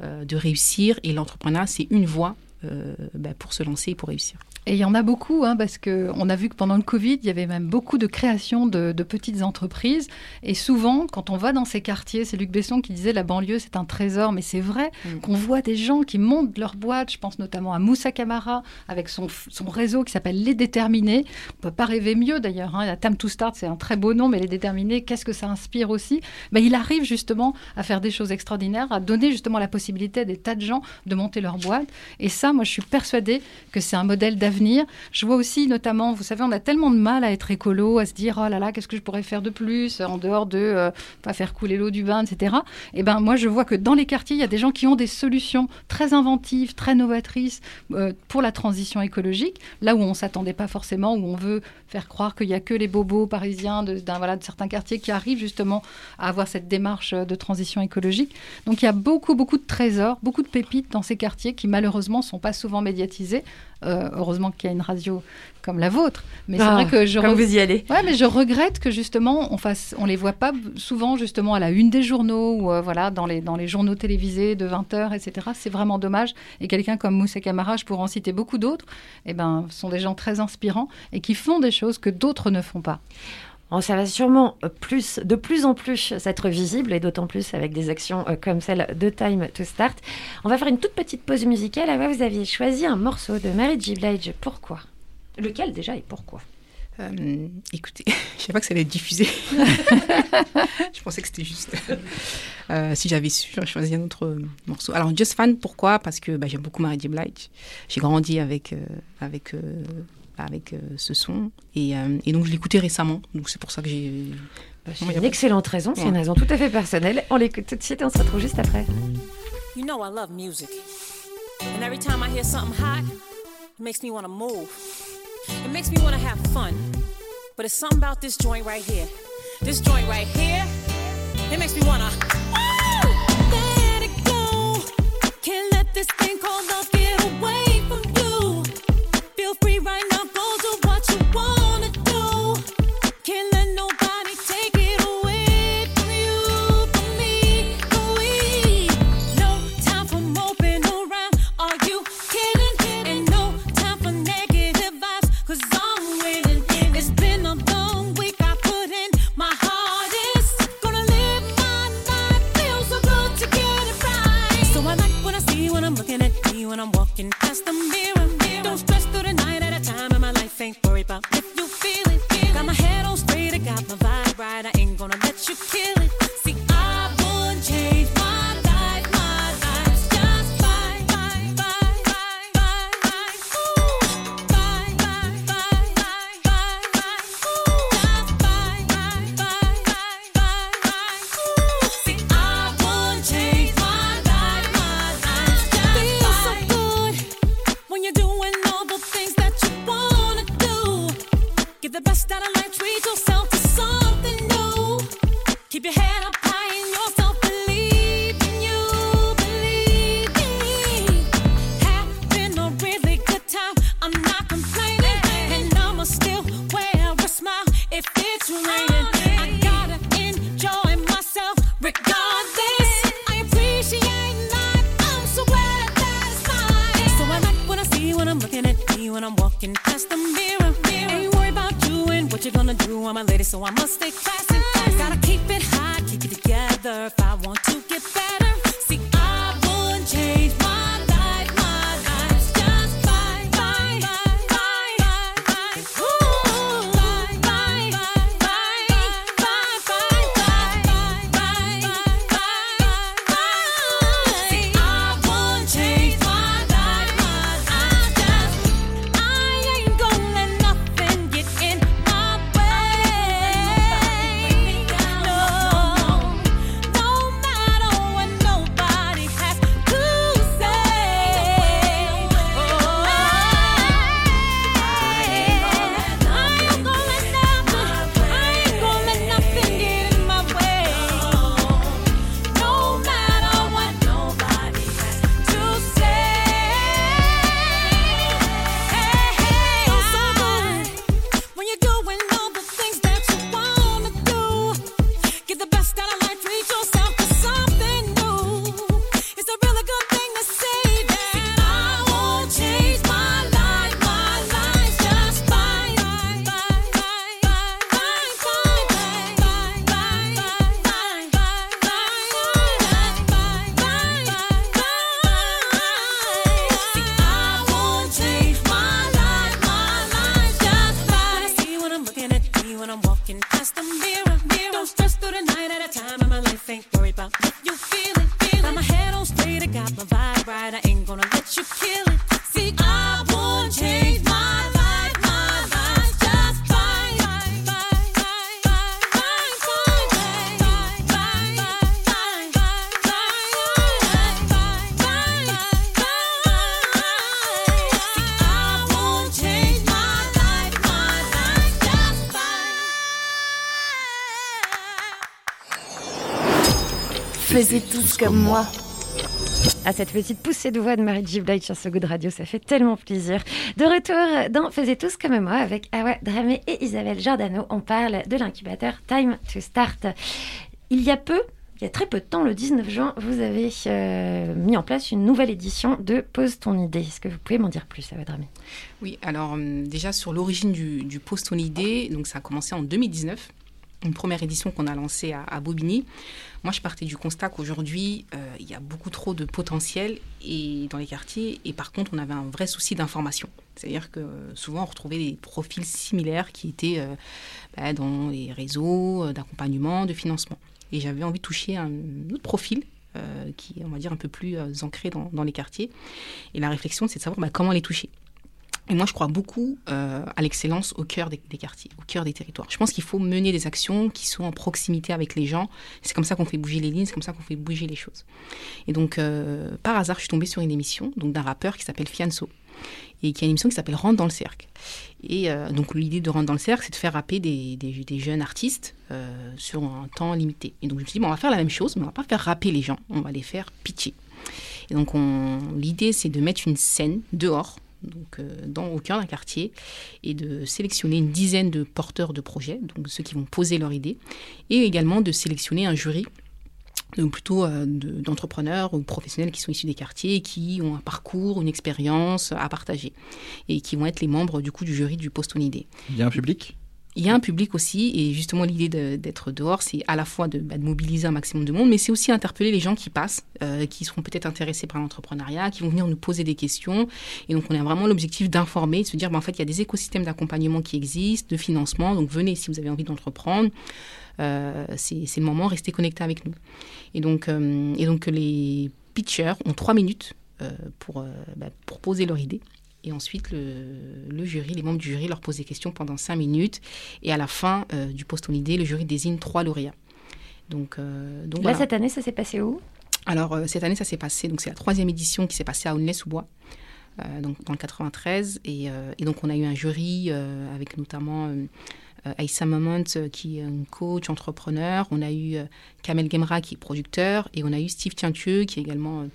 de réussir. Et l'entrepreneuriat, c'est une voie euh, bah, pour se lancer et pour réussir. Et il y en a beaucoup, hein, parce qu'on a vu que pendant le Covid, il y avait même beaucoup de création de, de petites entreprises. Et souvent, quand on va dans ces quartiers, c'est Luc Besson qui disait la banlieue, c'est un trésor, mais c'est vrai qu'on voit des gens qui montent leur boîte. Je pense notamment à Moussa Camara, avec son, réseau qui s'appelle Les Déterminés. On peut pas rêver mieux d'ailleurs. Hein. La Time to Start, c'est un très beau nom, mais Les Déterminés, qu'est-ce que ça inspire aussi? Ben, Il arrive justement à faire des choses extraordinaires, à donner justement la possibilité à des tas de gens de monter leur boîte. Et ça, moi, je suis persuadée que c'est un modèle d'avenir. Je vois aussi, notamment, vous savez, on a tellement de mal à être écolo, à se dire, oh là là, qu'est-ce que je pourrais faire de plus, en dehors de euh, pas faire couler l'eau du bain, etc. Et ben, moi, je vois que dans les quartiers, il y a des gens qui ont des solutions très inventives, très novatrices euh, pour la transition écologique, là où on s'attendait pas forcément, où on veut faire croire qu'il y a que les bobos parisiens de, voilà, de certains quartiers qui arrivent justement à avoir cette démarche euh, de transition écologique. Donc il y a beaucoup, beaucoup de trésors, beaucoup de pépites dans ces quartiers qui malheureusement sont pas souvent médiatisés. Euh, heureusement qu'il y a une radio comme la vôtre. Mais c'est Ah, vrai que je comme re- vous y allez. Ouais, mais je regrette que justement on fasse, on les voit pas souvent justement à la une des journaux ou euh, voilà dans les dans les journaux télévisés de 20 heures, etc. C'est vraiment dommage. Et quelqu'un comme Moussa Camara, je pourrais en citer beaucoup d'autres. Et ben, sont des gens très inspirants et qui font des choses que d'autres ne font pas. Oh, ça va sûrement plus, de plus en plus s'être visible et d'autant plus avec des actions euh, comme celle de Time to Start. On va faire une toute petite pause musicale. Ava, vous aviez choisi un morceau de Mary J. Blige. Pourquoi? Lequel déjà et pourquoi? Euh, écoutez, je savais pas que ça allait être diffusé. je pensais que c'était juste. Euh, si j'avais su, j'aurais choisi un autre morceau. Alors, Just Fan, pourquoi? Parce que bah, j'aime beaucoup Mary J. Blige. J'ai grandi avec, euh, avec, avec euh, ce son. Et, euh, et donc, je l'écoutais récemment. Donc, c'est pour ça que j'ai. C'est une excellente raison, c'est une raison tout à fait personnelle. On l'écoute tout de suite et on se retrouve juste après. You know I love music. And every time I hear something hot, it makes me want to move. It makes me want to have fun. But it's something about this joint right here. This joint right here, it makes me want to. Let it go. Can't let this thing called kill comme moi. À cette petite poussée de voix de Marie G. Blige sur ce goût de radio, ça fait tellement plaisir. De retour dans Faisez tous comme moi avec Awa Dramé et Isabelle Giordano, on parle de l'incubateur Time to Start. Il y a peu, il y a très peu de temps, le 19 juin, vous avez euh, mis en place une nouvelle édition de Pose ton idée. Est-ce que vous pouvez m'en dire plus, Awa Dramé? Oui, alors euh, déjà sur l'origine du, du Pose ton idée, donc ça a commencé en 2019 une première édition qu'on a lancée à, Bobigny. Moi, je partais du constat qu'aujourd'hui, euh, il y a beaucoup trop de potentiel et, dans les quartiers, et par contre, on avait un vrai souci d'information. C'est-à-dire que euh, souvent, on retrouvait des profils similaires qui étaient euh, bah, dans les réseaux d'accompagnement, de financement. Et j'avais envie de toucher un autre profil qui est, on va dire, un peu plus ancré dans, dans, les quartiers. Et la réflexion, c'est de savoir bah, comment les toucher. Et moi, je crois beaucoup euh, à l'excellence au cœur des, quartiers, au cœur des territoires. Je pense qu'il faut mener des actions qui sont en proximité avec les gens. C'est comme ça qu'on fait bouger les lignes, c'est comme ça qu'on fait bouger les choses. Et donc, euh, par hasard, je suis tombée sur une émission donc d'un rappeur qui s'appelle Fianso et qui a une émission qui s'appelle Rentre dans le cercle. Et euh, donc, l'idée de Rentre dans le cercle, c'est de faire rapper des, jeunes artistes sur un temps limité. Et donc, je me suis dit, on va faire la même chose, mais on va pas faire rapper les gens, on va les faire pitcher. Et donc, l'idée, c'est de mettre une scène dehors donc euh, dans, au cœur d'un quartier, et de sélectionner une dizaine de porteurs de projets, donc ceux qui vont poser leur idée, et également de sélectionner un jury donc plutôt euh, d'entrepreneurs ou professionnels qui sont issus des quartiers et qui ont un parcours, une expérience à partager, et qui vont être les membres du coup du jury du Poston Idée. Il y a un public? Il y a un public aussi, et justement l'idée d'être de, dehors, c'est à la fois de, bah, de, mobiliser un maximum de monde, mais c'est aussi interpeller les gens qui passent, euh, qui seront peut-être intéressés par l'entrepreneuriat, qui vont venir nous poser des questions. Et donc on a vraiment l'objectif d'informer, de se dire, bah, en fait, il y a des écosystèmes d'accompagnement qui existent, de financement, donc venez si vous avez envie d'entreprendre. Euh, c'est le moment, restez connectés avec nous. Et donc, euh, les pitchers ont trois minutes pour, bah, pour poser leur idée. Et ensuite, le, le, jury, les membres du jury leur posent des questions pendant cinq minutes. Et à la fin euh, du post idée, le jury désigne trois lauréats. Donc, euh, donc Là, voilà. cette année, ça s'est passé où? Alors, euh, cette année, ça s'est passé. Donc, c'est la troisième édition qui s'est passée à Aulnay-sous-Bois. Euh, donc dans le 93 et, et, donc on a eu un jury avec notamment Aïssa Moment qui est un coach entrepreneur. On a eu Kamel Gemra qui est producteur. Et on a eu Steve Tientieux qui est également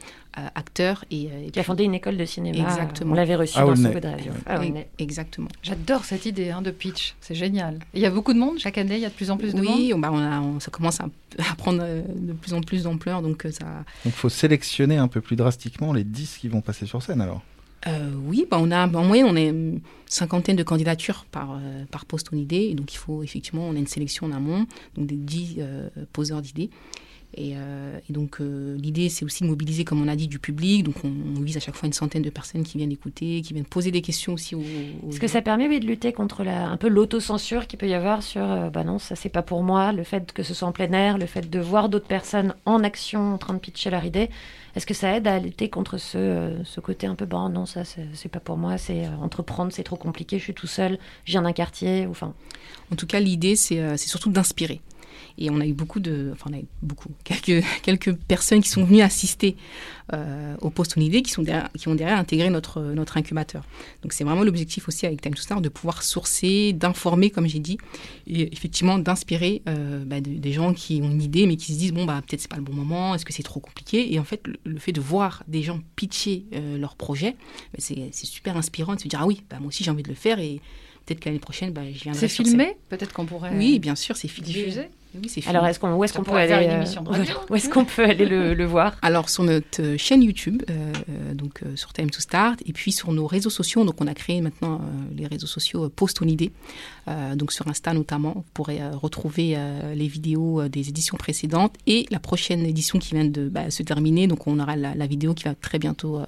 acteur. Et, et qui a fondé une école de cinéma exactement. on l'avait reçu ah, dans ce de radio ah, exactement. J'adore cette idée hein, de pitch. C'est génial. Il y a beaucoup de monde chaque année il y a de plus en plus de oui, monde oui bah on, a, on, ça commence à, à prendre de plus en plus d'ampleur donc ça donc faut sélectionner un peu plus drastiquement les 10 qui vont passer sur scène alors Euh, oui, bah, on a en moyenne on a une cinquantaine de candidatures par, euh, par poste en idée. Donc il faut effectivement, on a une sélection en amont, donc des 10 euh, poseurs d'idées. Et, euh, et donc euh, l'idée c'est aussi de mobiliser, comme on a dit, du public. Donc on, on vise à chaque fois une centaine de personnes qui viennent écouter, qui viennent poser des questions aussi aux. aux Est-ce que ça permet oui, de lutter contre la, un peu l'autocensure qu'il peut y avoir sur euh, bah non, ça c'est pas pour moi, le fait que ce soit en plein air, le fait de voir d'autres personnes en action en train de pitcher leur idée Est-ce que ça aide à lutter contre ce, euh, ce côté un peu bon, non, ça c'est c'est pas pour moi, c'est entreprendre, c'est trop compliqué, je suis tout seul, je viens d'un quartier, enfin. En tout cas, l'idée, c'est c'est surtout d'inspirer. Et on a eu beaucoup de, enfin on a eu beaucoup, quelques, quelques personnes qui sont venues assister euh, au poste en idée, qui, sont qui ont derrière intégré notre, notre incubateur. Donc c'est vraiment l'objectif aussi avec Time to Start de pouvoir sourcer, d'informer, comme j'ai dit, et effectivement d'inspirer euh, bah, de- des gens qui ont une idée mais qui se disent bon bah peut-être c'est pas le bon moment, est-ce que c'est trop compliqué? Et en fait le, fait de voir des gens pitcher euh, leur projet, bah, c'est super inspirant de se dire ah oui, bah, moi aussi j'ai envie de le faire peut-être que l'année prochaine bah, je viendrai C'est filmé? Peut-être qu'on pourrait. Oui, bien sûr, c'est filmé. diffuser Oui, c'est Alors filmé. est-ce qu'on, où est-ce qu'on peut aller une euh, émission de radio. Où est-ce qu'on peut aller le, le voir? Alors sur notre euh, chaîne YouTube, euh, euh, donc euh, sur Time to Start, et puis sur nos réseaux sociaux. Donc on a créé maintenant euh, les réseaux sociaux euh, Post on idée. Euh, donc sur Insta notamment, vous pourrez euh, retrouver euh, les vidéos euh, des éditions précédentes et la prochaine édition qui vient de bah, se terminer. Donc on aura la, la vidéo qui va très bientôt euh,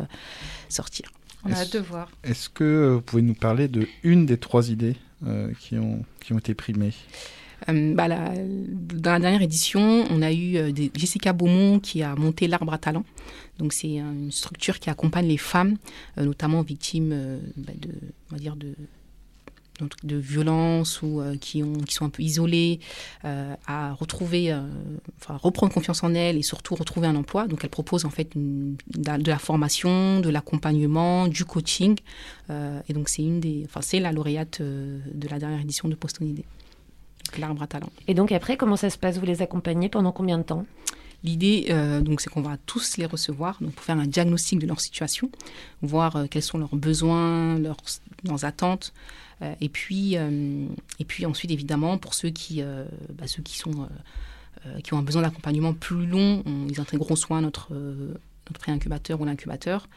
sortir. On a Est-ce- hâte de voir. Est-ce que vous pouvez nous parler de une des trois idées euh, qui, ont, qui ont été primées? Euh, bah, la- dans la dernière édition, on a eu euh, des- Jessica Beaumont qui a monté l'Arbre à talent. Donc c'est une structure qui accompagne les femmes, euh, notamment victimes euh, bah, de, on va dire de de violences ou euh, qui, ont, qui sont un peu isolées, euh, à retrouver, euh, enfin, reprendre confiance en elles et surtout retrouver un emploi. Donc elle propose en fait une- de, la, formation, de l'accompagnement, du coaching. Euh, et donc c'est une des, enfin c'est la lauréate de la dernière édition de Post Idée. L'arbre à talent. Et donc après, comment ça se passe? Vous les accompagnez pendant combien de temps? L'idée, euh, donc, c'est qu'on va tous les recevoir donc, pour faire un diagnostic de leur situation, voir euh, quels sont leurs besoins, leurs, leurs attentes, et puis, euh, et puis ensuite, évidemment, pour ceux qui, euh, bah, ceux qui sont euh, euh, qui ont un besoin d'accompagnement plus long, on- ils intégreront soit notre euh, notre pré-incubateur ou l'incubateur,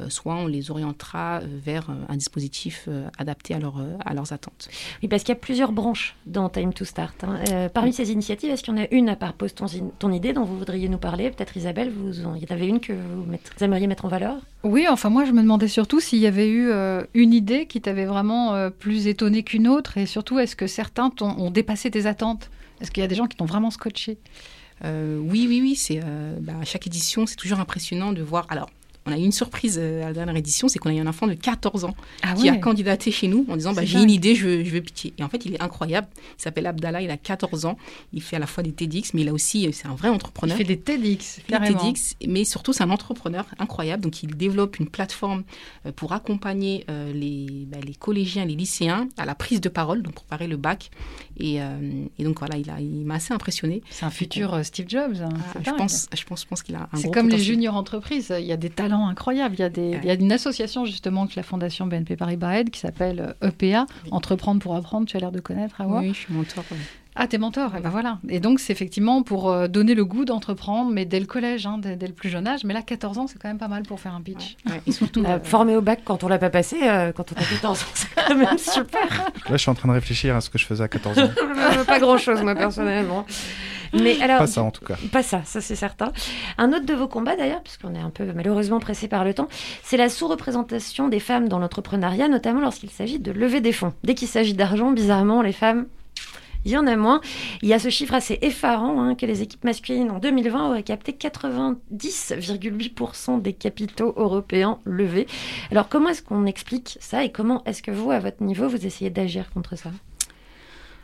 euh, soit on les orientera euh, vers euh, un dispositif euh, adapté à, leur, à leurs attentes. Oui, parce qu'il y a plusieurs branches dans Time to Start. hein. Euh, parmi ces initiatives, est-ce qu'il y en a une à part Pose ton, ton idée dont vous voudriez nous parler? Peut-être Isabelle, vous, en- il y en avait une que vous, mettre- vous aimeriez mettre en valeur? Oui, enfin moi je me demandais surtout s'il y avait eu euh, une idée qui t'avait vraiment euh, plus étonné qu'une autre et surtout est-ce que certains t'ont- ont dépassé tes attentes? Est-ce qu'il y a des gens qui t'ont vraiment scotché? Euh, oui, oui, oui. C'est euh, bah, à chaque édition, c'est toujours impressionnant de voir. Alors, on a eu une surprise euh, à la dernière édition, c'est qu'on a eu un enfant de 14 ans Ah qui a candidaté chez nous en disant bah, j'ai une idée, je je veux pitcher. Et en fait, il est incroyable. Il s'appelle Abdallah, il a 14 ans. Il fait à la fois des TEDx, mais il a aussi, c'est un vrai Il entrepreneur. fait des TEDx, Des carrément. TEDx, mais surtout c'est un entrepreneur incroyable. Donc il développe une plateforme euh, pour accompagner euh, les, bah, les collégiens, les lycéens à la prise de parole, donc préparer le bac. Et, euh, et donc voilà, il, il m'a assez impressionné. C'est un futur euh, Steve Jobs. hein, Ah, je, pense, je, pense, je pense qu'il a un C'est comme les juniors entreprises, il y a des talents incroyables. Il y a, des, il y a une association justement que la fondation BNP Paribas aide qui s'appelle euh, EPA, Entreprendre pour apprendre, tu as l'air de connaître, Awa Oui, je suis mentor. Ah, t'es mentor, et ben voilà. Et donc, c'est effectivement pour euh, donner le goût d'entreprendre, mais dès le collège, hein, dès, dès le plus jeune âge. Mais là, 14 ans, c'est quand même pas mal pour faire un pitch. Ouais, et surtout, Euh, Formé au bac quand on l'a pas passé, euh, quand on a 14 ans, c'est quand même super. Là, je suis en train de réfléchir à ce que je faisais à 14 ans. pas grand chose, moi, personnellement. Mais alors, Pas ça, en tout cas. Pas ça, ça c'est certain. Un autre de vos combats d'ailleurs, puisqu'on est un peu malheureusement pressé par le temps, c'est la sous-représentation des femmes dans l'entrepreneuriat, notamment lorsqu'il s'agit de lever des fonds. Dès qu'il s'agit d'argent, bizarrement, les femmes, il y en a moins. Il y a ce chiffre assez effarant hein, que les équipes masculines en 2020 auraient capté 90,8% des capitaux européens levés. Alors comment est-ce qu'on explique ça et comment est-ce que vous, à votre niveau, vous essayez d'agir contre ça?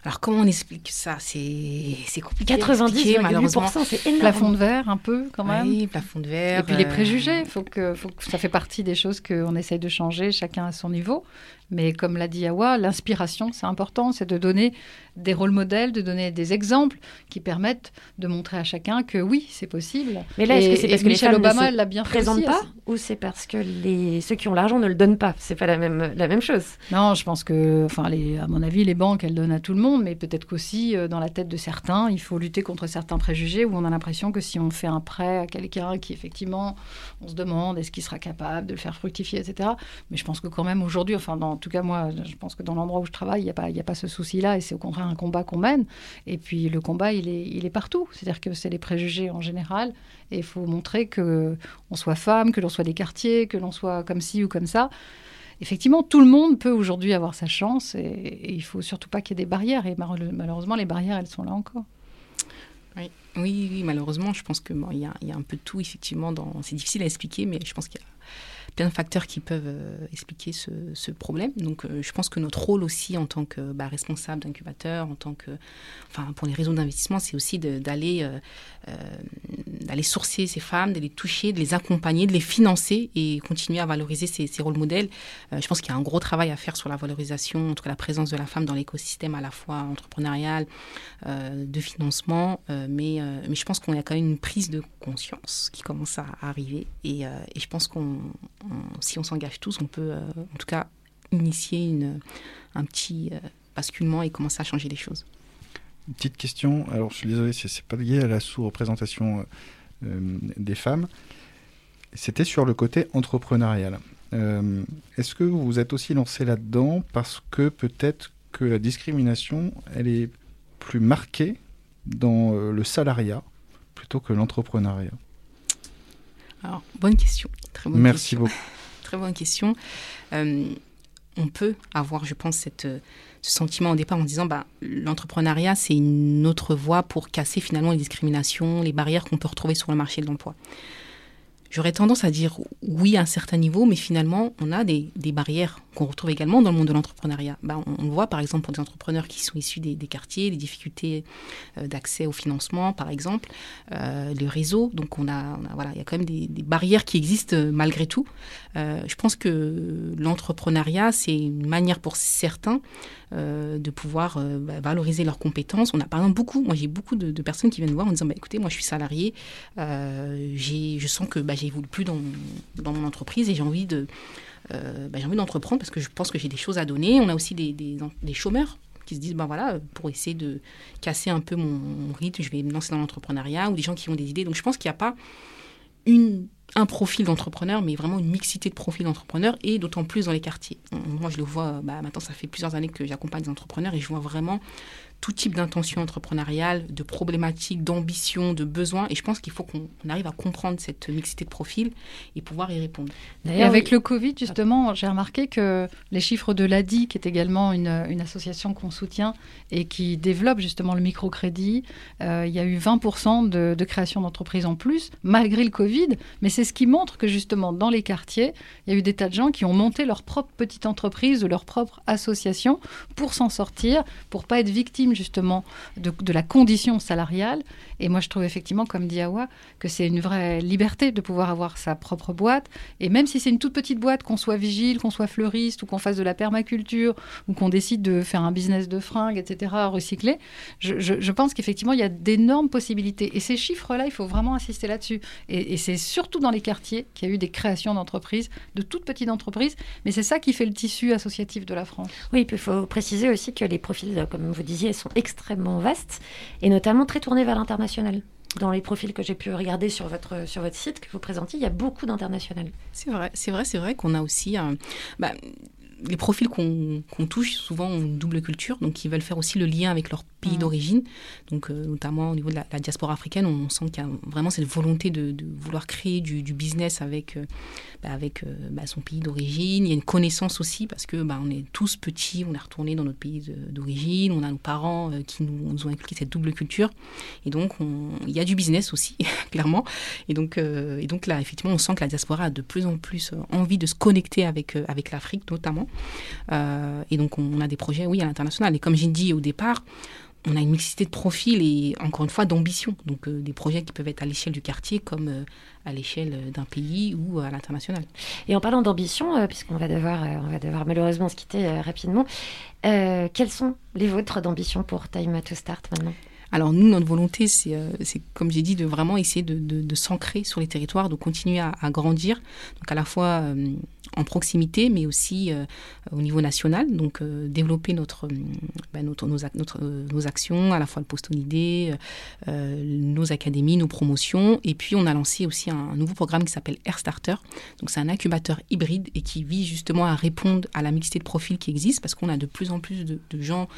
Alors comment on explique ça? C'est compliqué. à expliquer, 90,8%, c'est énorme. Plafond de verre, un peu, quand même. Oui, plafond de verre. Et puis les euh, préjugés, faut que, faut que ça fait partie des choses qu'on essaye de changer, chacun à son niveau. Mais comme l'a dit Awa, l'inspiration, c'est important, c'est de donner des rôles modèles, de donner des exemples qui permettent de montrer à chacun que oui, c'est possible. Mais là, est-ce que c'est parce que Michelle Obama elle l'a bien aussi, pas elle- ou c'est parce que les ceux qui ont l'argent ne le donnent pas? C'est pas la même la même chose. Non, je pense que, enfin, les, à mon avis, les banques, elles donnent à tout le monde. mais peut-être qu'aussi euh, dans la tête de certains, il faut lutter contre certains préjugés où on a l'impression que si on fait un prêt à quelqu'un qui effectivement, on se demande est-ce qu'il sera capable de le faire fructifier, etc. Mais je pense que quand même aujourd'hui, enfin dans, tout cas moi, je pense que dans l'endroit où je travaille, il n'y a, pas- il ce souci-là et c'est au contraire un combat qu'on mène. Et puis le combat, il est, il partout. C'est-à-dire que c'est les préjugés en général et il faut montrer que on soit femme, que l'on soit des quartiers, que l'on soit comme ci ou comme ça. Effectivement, tout le monde peut aujourd'hui avoir sa chance et, et il faut surtout pas qu'il y ait des barrières. Et malheureusement, les barrières, elles sont là encore. Oui, oui, malheureusement, je pense que bon, il y, a, il un peu de tout effectivement. C'est difficile à expliquer, mais je pense qu'il y a plein de facteurs qui peuvent euh, expliquer ce, problème. Donc, euh, je pense que notre rôle aussi en tant que bah, responsable d'incubateur, en tant que, enfin, pour les réseaux d'investissement, c'est aussi d'aller euh, d'aller sourcer ces femmes, de les toucher, de les accompagner, de les financer et continuer à valoriser ces, rôles modèles. Je pense qu'il y a un gros travail à faire sur la valorisation, en tout cas la présence de la femme dans l'écosystème à la fois entrepreneurial, de financement, mais, mais je pense qu'on a quand même une prise de conscience qui commence à arriver et je pense qu'on, on- si on s'engage tous, on peut euh, en tout cas initier une, un petit euh, basculement et commencer à changer les choses. Une petite question, alors je suis désolé, c'est pas lié à la sous-représentation euh, des femmes. C'était sur le côté entrepreneurial. Euh, Est-ce que vous vous êtes aussi lancé là-dedans parce que peut-être que la discrimination, elle est plus marquée dans le salariat plutôt que l'entrepreneuriat? Alors, bonne question. Très bonne Merci question. beaucoup. Très bonne question. Euh, on peut avoir, je pense, cette, euh, ce sentiment au départ en disant bah, l'entrepreneuriat, c'est une autre voie pour casser finalement les discriminations, les barrières qu'on peut retrouver sur le marché de l'emploi. J'aurais tendance à dire oui à un certain niveau, mais finalement, on a des, des barrières qu'on retrouve également dans le monde de l'entrepreneuriat. Bah, on, le voit par exemple pour des entrepreneurs qui sont issus des, des quartiers, les difficultés euh, d'accès au financement, par exemple, euh, le réseau. Donc, on a, voilà, il y a quand même des, des barrières qui existent euh, malgré tout. Je pense que l'entrepreneuriat, c'est une manière pour certains de pouvoir bah, valoriser leurs compétences. On a par exemple beaucoup, moi j'ai beaucoup de, personnes qui viennent me voir en disant bah, écoutez, moi je suis salarié, je sens que bah, j'évolue plus dans, dans mon entreprise et j'ai envie de euh, bah, j'ai envie d'entreprendre parce que je pense que j'ai des choses à donner. On a aussi des, des, des chômeurs qui se disent ben voilà pour essayer de casser un peu mon, mon rythme, je vais me lancer dans l'entrepreneuriat ou des gens qui ont des idées. Donc je pense qu'il n'y a pas une, un profil d'entrepreneur, mais vraiment une mixité de profils d'entrepreneurs et d'autant plus dans les quartiers. Moi, je le vois, bah, maintenant, ça fait plusieurs années que j'accompagne des entrepreneurs et je vois vraiment tout type d'intention entrepreneuriale, de problématiques, d'ambitions, de besoins. Et je pense qu'il faut qu'on on arrive à comprendre cette mixité de profils et pouvoir y répondre. Et avec le Covid, justement, j'ai remarqué que les chiffres de l'ADI, qui est également une, une association qu'on soutient et qui développe justement le microcrédit, euh, il y a eu 20% de, de création d'entreprises en plus, malgré le Covid. Mais c'est ce qui montre que justement, dans les quartiers, il y a eu des tas de gens qui ont monté leur propre petite entreprise ou leur propre association pour s'en sortir, pour pas être justement de, la condition salariale. Et moi, je trouve effectivement, comme dit Awa, que c'est une vraie liberté de pouvoir avoir sa propre boîte. Et même si c'est une toute petite boîte, qu'on soit vigile, qu'on soit fleuriste, ou qu'on fasse de la permaculture, ou qu'on décide de faire un business de fringues, etc., recycler, je, pense qu'effectivement, il y a d'énormes possibilités. Et ces chiffres-là, il faut vraiment insister là-dessus. Et, c'est surtout dans les quartiers qu'il y a eu des créations d'entreprises, de toutes petites entreprises. Mais c'est ça qui fait le tissu associatif de la France. Oui, il faut préciser aussi que les profils, comme vous disiez, extrêmement vastes et notamment très tournés vers l'international. Dans les profils que j'ai pu regarder sur votre, sur votre site que vous présentiez, il y a beaucoup d'international. C'est vrai, c'est vrai, c'est vrai qu'on a aussi bah, les profils qu'on touche souvent ont une double culture, donc ils veulent faire aussi le lien avec leur pays Mhm. d'origine. Donc euh, notamment au niveau de la, la diaspora africaine, on sent qu'il y a vraiment cette volonté de, de vouloir créer du, du business avec euh, bah, avec euh, bah, son pays d'origine. Il y a une connaissance aussi parce que bah, on est tous petits, on est retourné dans notre pays d'origine, on a nos parents qui nous, nous ont inculqué cette double culture, et donc on- il y a du business aussi clairement. Et donc et donc là effectivement on sent que la diaspora a de plus en plus envie de se connecter avec avec l'Afrique notamment. Euh, et donc on a des projets oui à l'international. Et comme j'ai dit au départ. On a une mixité de profils et encore une fois d'ambition. Donc euh, des projets qui peuvent être à l'échelle du quartier comme euh, à l'échelle d'un pays ou à l'international. Et en parlant d'ambition, euh, puisqu'on va devoir, on va devoir malheureusement se quitter rapidement, quelles sont les vôtres d'ambition pour Time to Start maintenant? Alors nous, notre volonté, c'est, euh, comme j'ai dit, de vraiment essayer de, de- de s'ancrer sur les territoires, de continuer à, à grandir. Donc à la fois euh, en proximité, mais aussi euh, au niveau national. Donc, euh, développer notre, bah, notre, nos, nos, actions, à la fois le Postonidé, nos académies, nos promotions. Et puis, on a lancé aussi un, nouveau programme qui s'appelle Air Starter. Donc, c'est un incubateur hybride et qui vise justement à répondre à la mixité de profils qui existe parce qu'on a de plus en plus de, de gens,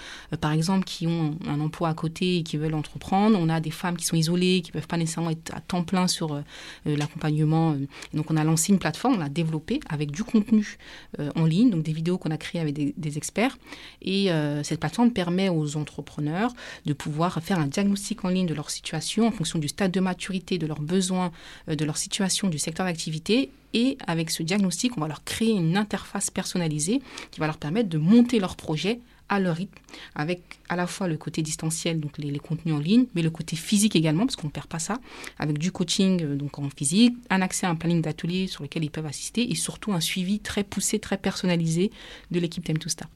par exemple, qui ont un emploi à côté et qui veulent entreprendre. On a des femmes qui sont isolées, qui ne peuvent pas nécessairement être à temps plein sur l'accompagnement. Donc, on a lancé une plateforme, on l'a développée avec du contenu euh, en ligne, donc des vidéos qu'on a créées avec des, experts. Et euh, cette plateforme permet aux entrepreneurs de pouvoir faire un diagnostic en ligne de leur situation en fonction du stade de maturité, de leurs besoins, euh, de leur situation, du secteur d'activité. Et avec ce diagnostic, on va leur créer une interface personnalisée qui va leur permettre de monter leur projet à leur rythme, avec à la fois le côté distanciel, donc les, contenus en ligne, mais le côté physique également, parce qu'on ne perd pas ça, avec du coaching euh, donc en physique, un accès à un planning d'atelier sur lequel ils peuvent assister, et surtout un suivi très poussé, très personnalisé de l'équipe Time to Start.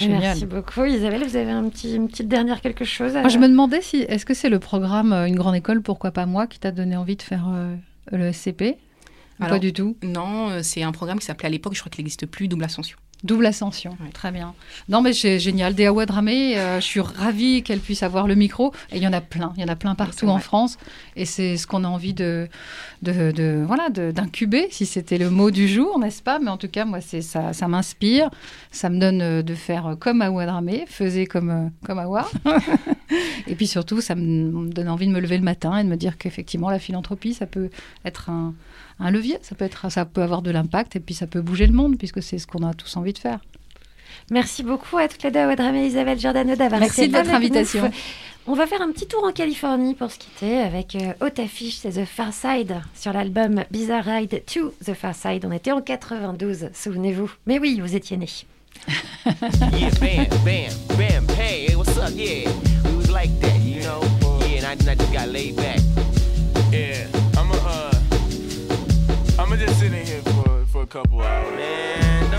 Merci beaucoup Isabelle. Vous avez un petit, une petite dernière quelque chose Je me demandais si, est-ce que c'est le programme euh, Une grande école, pourquoi pas moi, qui t'a donné envie de faire euh, le SCP Pas du tout? Non, c'est un programme qui s'appelait à l'époque, je crois qu'il n'existe plus, Double Ascension. Double ascension, très bien. Non mais c'est génial, Des Dramé, euh, je suis ravie qu'elle puisse avoir le micro. Et il y en a plein, il y en a plein partout en France. Et c'est ce qu'on a envie de, de, voilà, d'incuber, si c'était le mot du jour, n'est-ce pas? Mais en tout cas, moi, c'est ça, ça m'inspire. Ça me donne euh, de faire comme Awa Dramé, faisait comme, euh, comme Awa. et puis surtout, ça me donne envie de me lever le matin et de me dire qu'effectivement, la philanthropie, ça peut être un un levier. Ça peut, être, ça peut avoir de l'impact et puis ça peut bouger le monde puisque c'est ce qu'on a tous envie de faire. Merci beaucoup à toutes les deux, Audrey et Isabelle Giordano d'avoir Merci de votre invitation. On va faire un petit tour en Californie pour se quitter avec euh, haute affiche, c'est The Far Side sur l'album Bizarre Ride to The Far Side. On était en 92, souvenez-vous. Mais oui, vous étiez nés. yeah, bam, bam, bam, hey, what's up? Yeah, we was like that, you know? Yeah, and I, I just got laid back. Yeah, I'ma just sit in here for, for a couple hours. Man,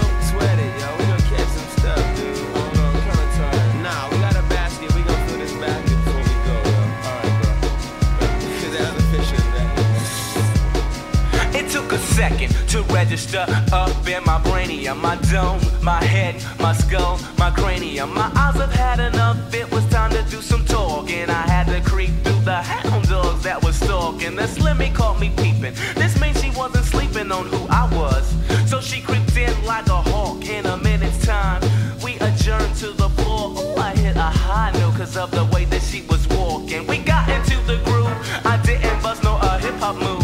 register up in my brainium, my dome, my head, my skull, my cranium. My eyes have had enough. It was time to do some talking. I had to creep through the hound dogs that was stalking. The slimmy caught me peeping. This means she wasn't sleeping on who I was. So she creeped in like a hawk in a minute's time. We adjourned to the floor. Ooh, I hit a high note cause of the way that she was walking. We got into the groove. I didn't bust no hip hop moves.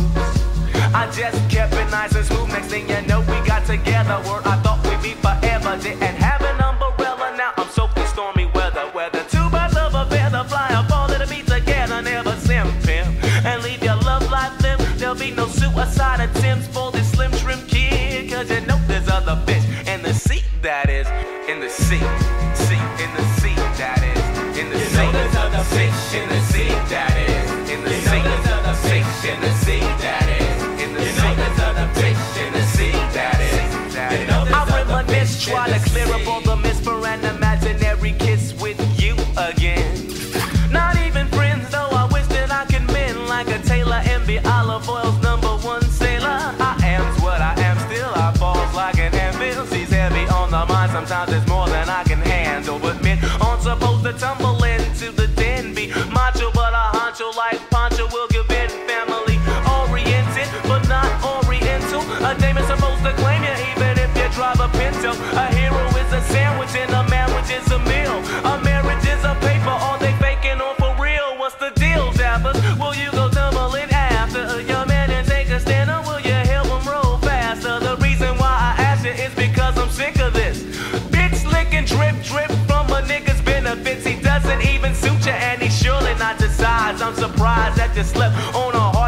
I just kept it nice and smooth. Next thing you know, we got together. Word I thought we'd be forever. Didn't have an umbrella. Now I'm soaking stormy weather. Weather two birds of a feather fly up all to be together. Never simping and leave your love life limp. There'll be no suicide attempts for this slim trim kid. Cause you know there's other fish in the sea. That is in the. Sea up all the mist for an imaginary kiss with you again. Not even friends, though I wish that I could mend like a Taylor and be olive oil's number one sailor. I am's what I am, still I falls like an anvil. She's heavy on the mind, sometimes it's more than I can handle. But men aren't supposed to tumble into the den, be macho, but a honcho like Poncho will give in family oriented, but not oriental. A dame is supposed to claim you even if you drive a Pinto. A surprised that you slept on a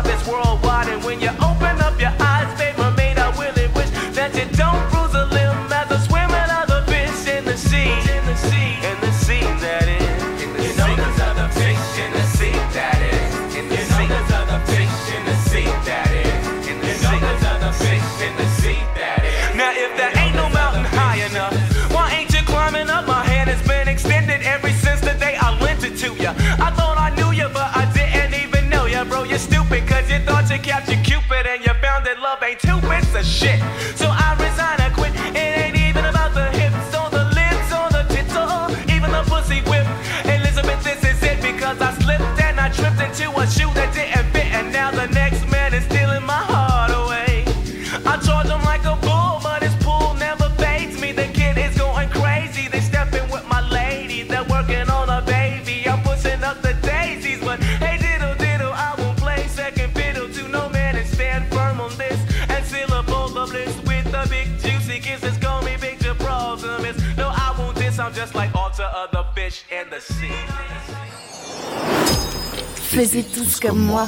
Faisez tous comme moi.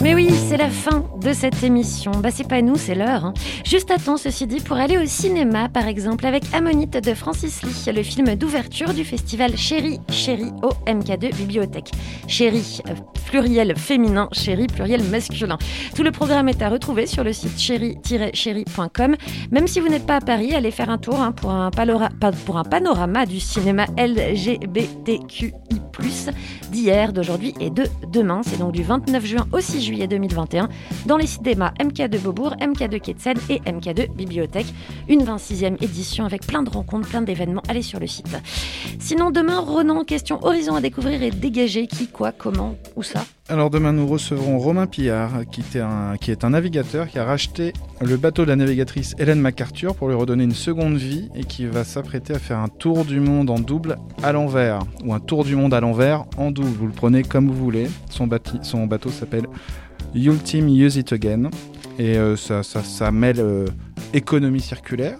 Mais oui, c'est la fin de cette émission. Bah, c'est pas nous, c'est l'heure. hein. Juste à temps, ceci dit, pour aller au cinéma, par exemple, avec Ammonite de Francis Lee, le film d'ouverture du festival Chéri, Chéri au MK2 Bibliothèque. Chéri, euh, pluriel féminin, chéri, pluriel masculin. Tout le programme est à retrouver sur le site chéri-chéri.com. Même si vous n'êtes pas à Paris, allez faire un tour hein, pour, un panorama du cinéma LGBTQI+, d'hier, d'aujourd'hui et de demain. C'est donc du 29 juin au 6 juillet 2021 dans les cinémas MK2 Beaubourg, MK2 Quai de Seine et MK2 Bibliothèque. Une 26e édition avec plein de rencontres, plein d'événements. Allez sur le site. Sinon, demain, Ronan, question horizon à découvrir et dégager. Qui, quoi, comment, où ça? Alors demain, nous recevrons Romain Pillard, qui, est un navigateur qui a racheté le bateau de la navigatrice Hélène MacArthur pour lui redonner une seconde vie et qui va s'apprêter à faire un tour du monde en double à l'envers, ou un tour du monde à l'envers en double. Vous le prenez comme vous voulez. Son, bateau s'appelle Ultim Use It Again et euh, ça mêle euh, économie circulaire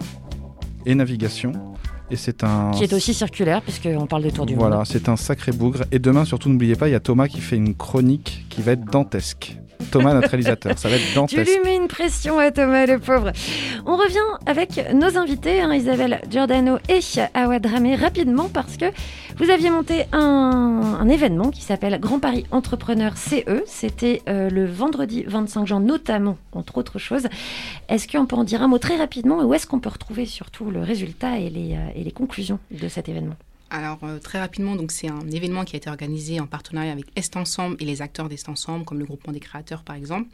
et navigation. Et c'est un. Qui est aussi circulaire, puisqu'on parle de tour du Voilà, monde. c'est un sacré bougre. Et demain, surtout, n'oubliez pas, il y a Thomas qui fait une chronique qui va être dantesque. Thomas, notre réalisateur, ça va être Tu dantesque. lui mets une pression à Thomas, le pauvre. On revient avec nos invités, hein, Isabelle Giordano et Awad Ramé, rapidement parce que vous aviez monté un, événement qui s'appelle Grand Paris Entrepreneur CE. C'était euh, le vendredi 25 juin, notamment, entre autres choses. Est-ce qu'on peut en dire un mot très rapidement et où est-ce qu'on peut retrouver surtout le résultat et les, euh, et les conclusions de cet événement? Alors euh, très rapidement, donc c'est un événement qui a été organisé en partenariat avec Est Ensemble et les acteurs d'Est Ensemble, comme le groupement des créateurs par exemple.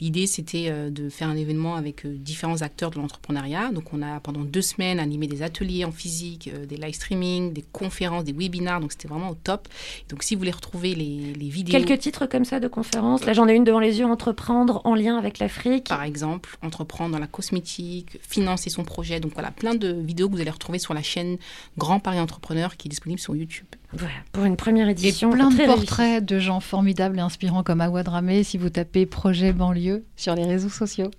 L'idée c'était euh, de faire un événement avec euh, différents acteurs de l'entrepreneuriat. Donc on a pendant deux semaines animé des ateliers en physique, euh, des live streaming, des conférences, des webinars. Donc c'était vraiment au top. Donc si vous voulez retrouver les, les vidéos, Quelques titres comme ça de conférences. Là, j'en ai une devant les yeux, Entreprendre en lien avec l'Afrique. par exemple, entreprendre dans la cosmétique, financer son projet. Donc voilà, plein de vidéos que vous allez retrouver sur la chaîne Grand Paris Entrepreneur qui est disponible sur YouTube. Voilà, pour une première Et édition. plein de portraits de gens formidables et inspirants comme Awad Ramé si vous tapez projet banlieue sur les réseaux sociaux.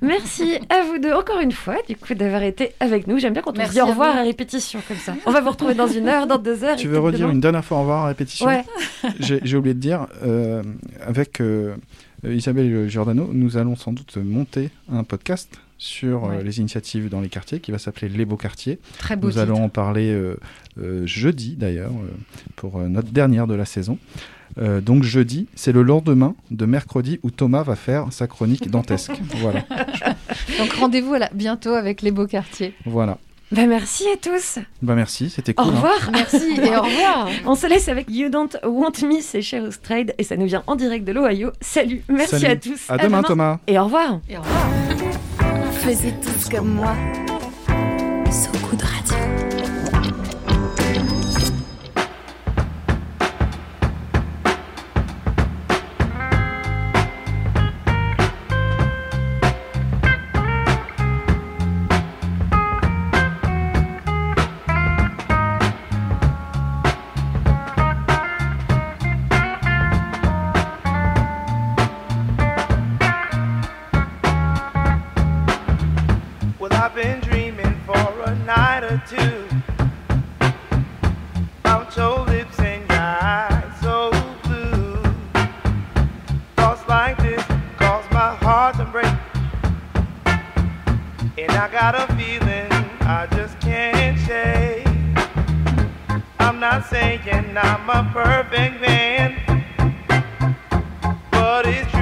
Merci à vous deux encore une fois, du coup, d'avoir été avec nous. J'aime bien quand on dit au revoir à répétition comme ça. On va vous retrouver dans une heure, dans deux heures. Tu veux redire une dernière fois au revoir à répétition Ouais. J'ai j'ai oublié de dire, euh, avec euh, Isabelle Giordano, nous allons sans doute monter un podcast sur euh, Ouais. les initiatives dans les quartiers qui va s'appeler Les Beaux Quartiers. Très beau Nous titre. allons en parler euh, euh, jeudi d'ailleurs, euh, pour euh, notre dernière de la saison. Euh, donc jeudi, c'est le lendemain de mercredi où Thomas va faire sa chronique dantesque. voilà, Donc rendez-vous à la- bientôt avec les beaux quartiers. voilà. Bah, merci à tous. Bah merci, c'était Au cool. hein. revoir. Merci et au revoir. On se laisse avec You Don't Want Me, c'est Cheryl Strayed et ça nous vient en direct de l'Ohio. Salut, merci Salut. à tous. À demain, Thomas. Et au revoir. Et au revoir. Tous comme moi. So Good Radio. Saying I'm a perfect man, but it's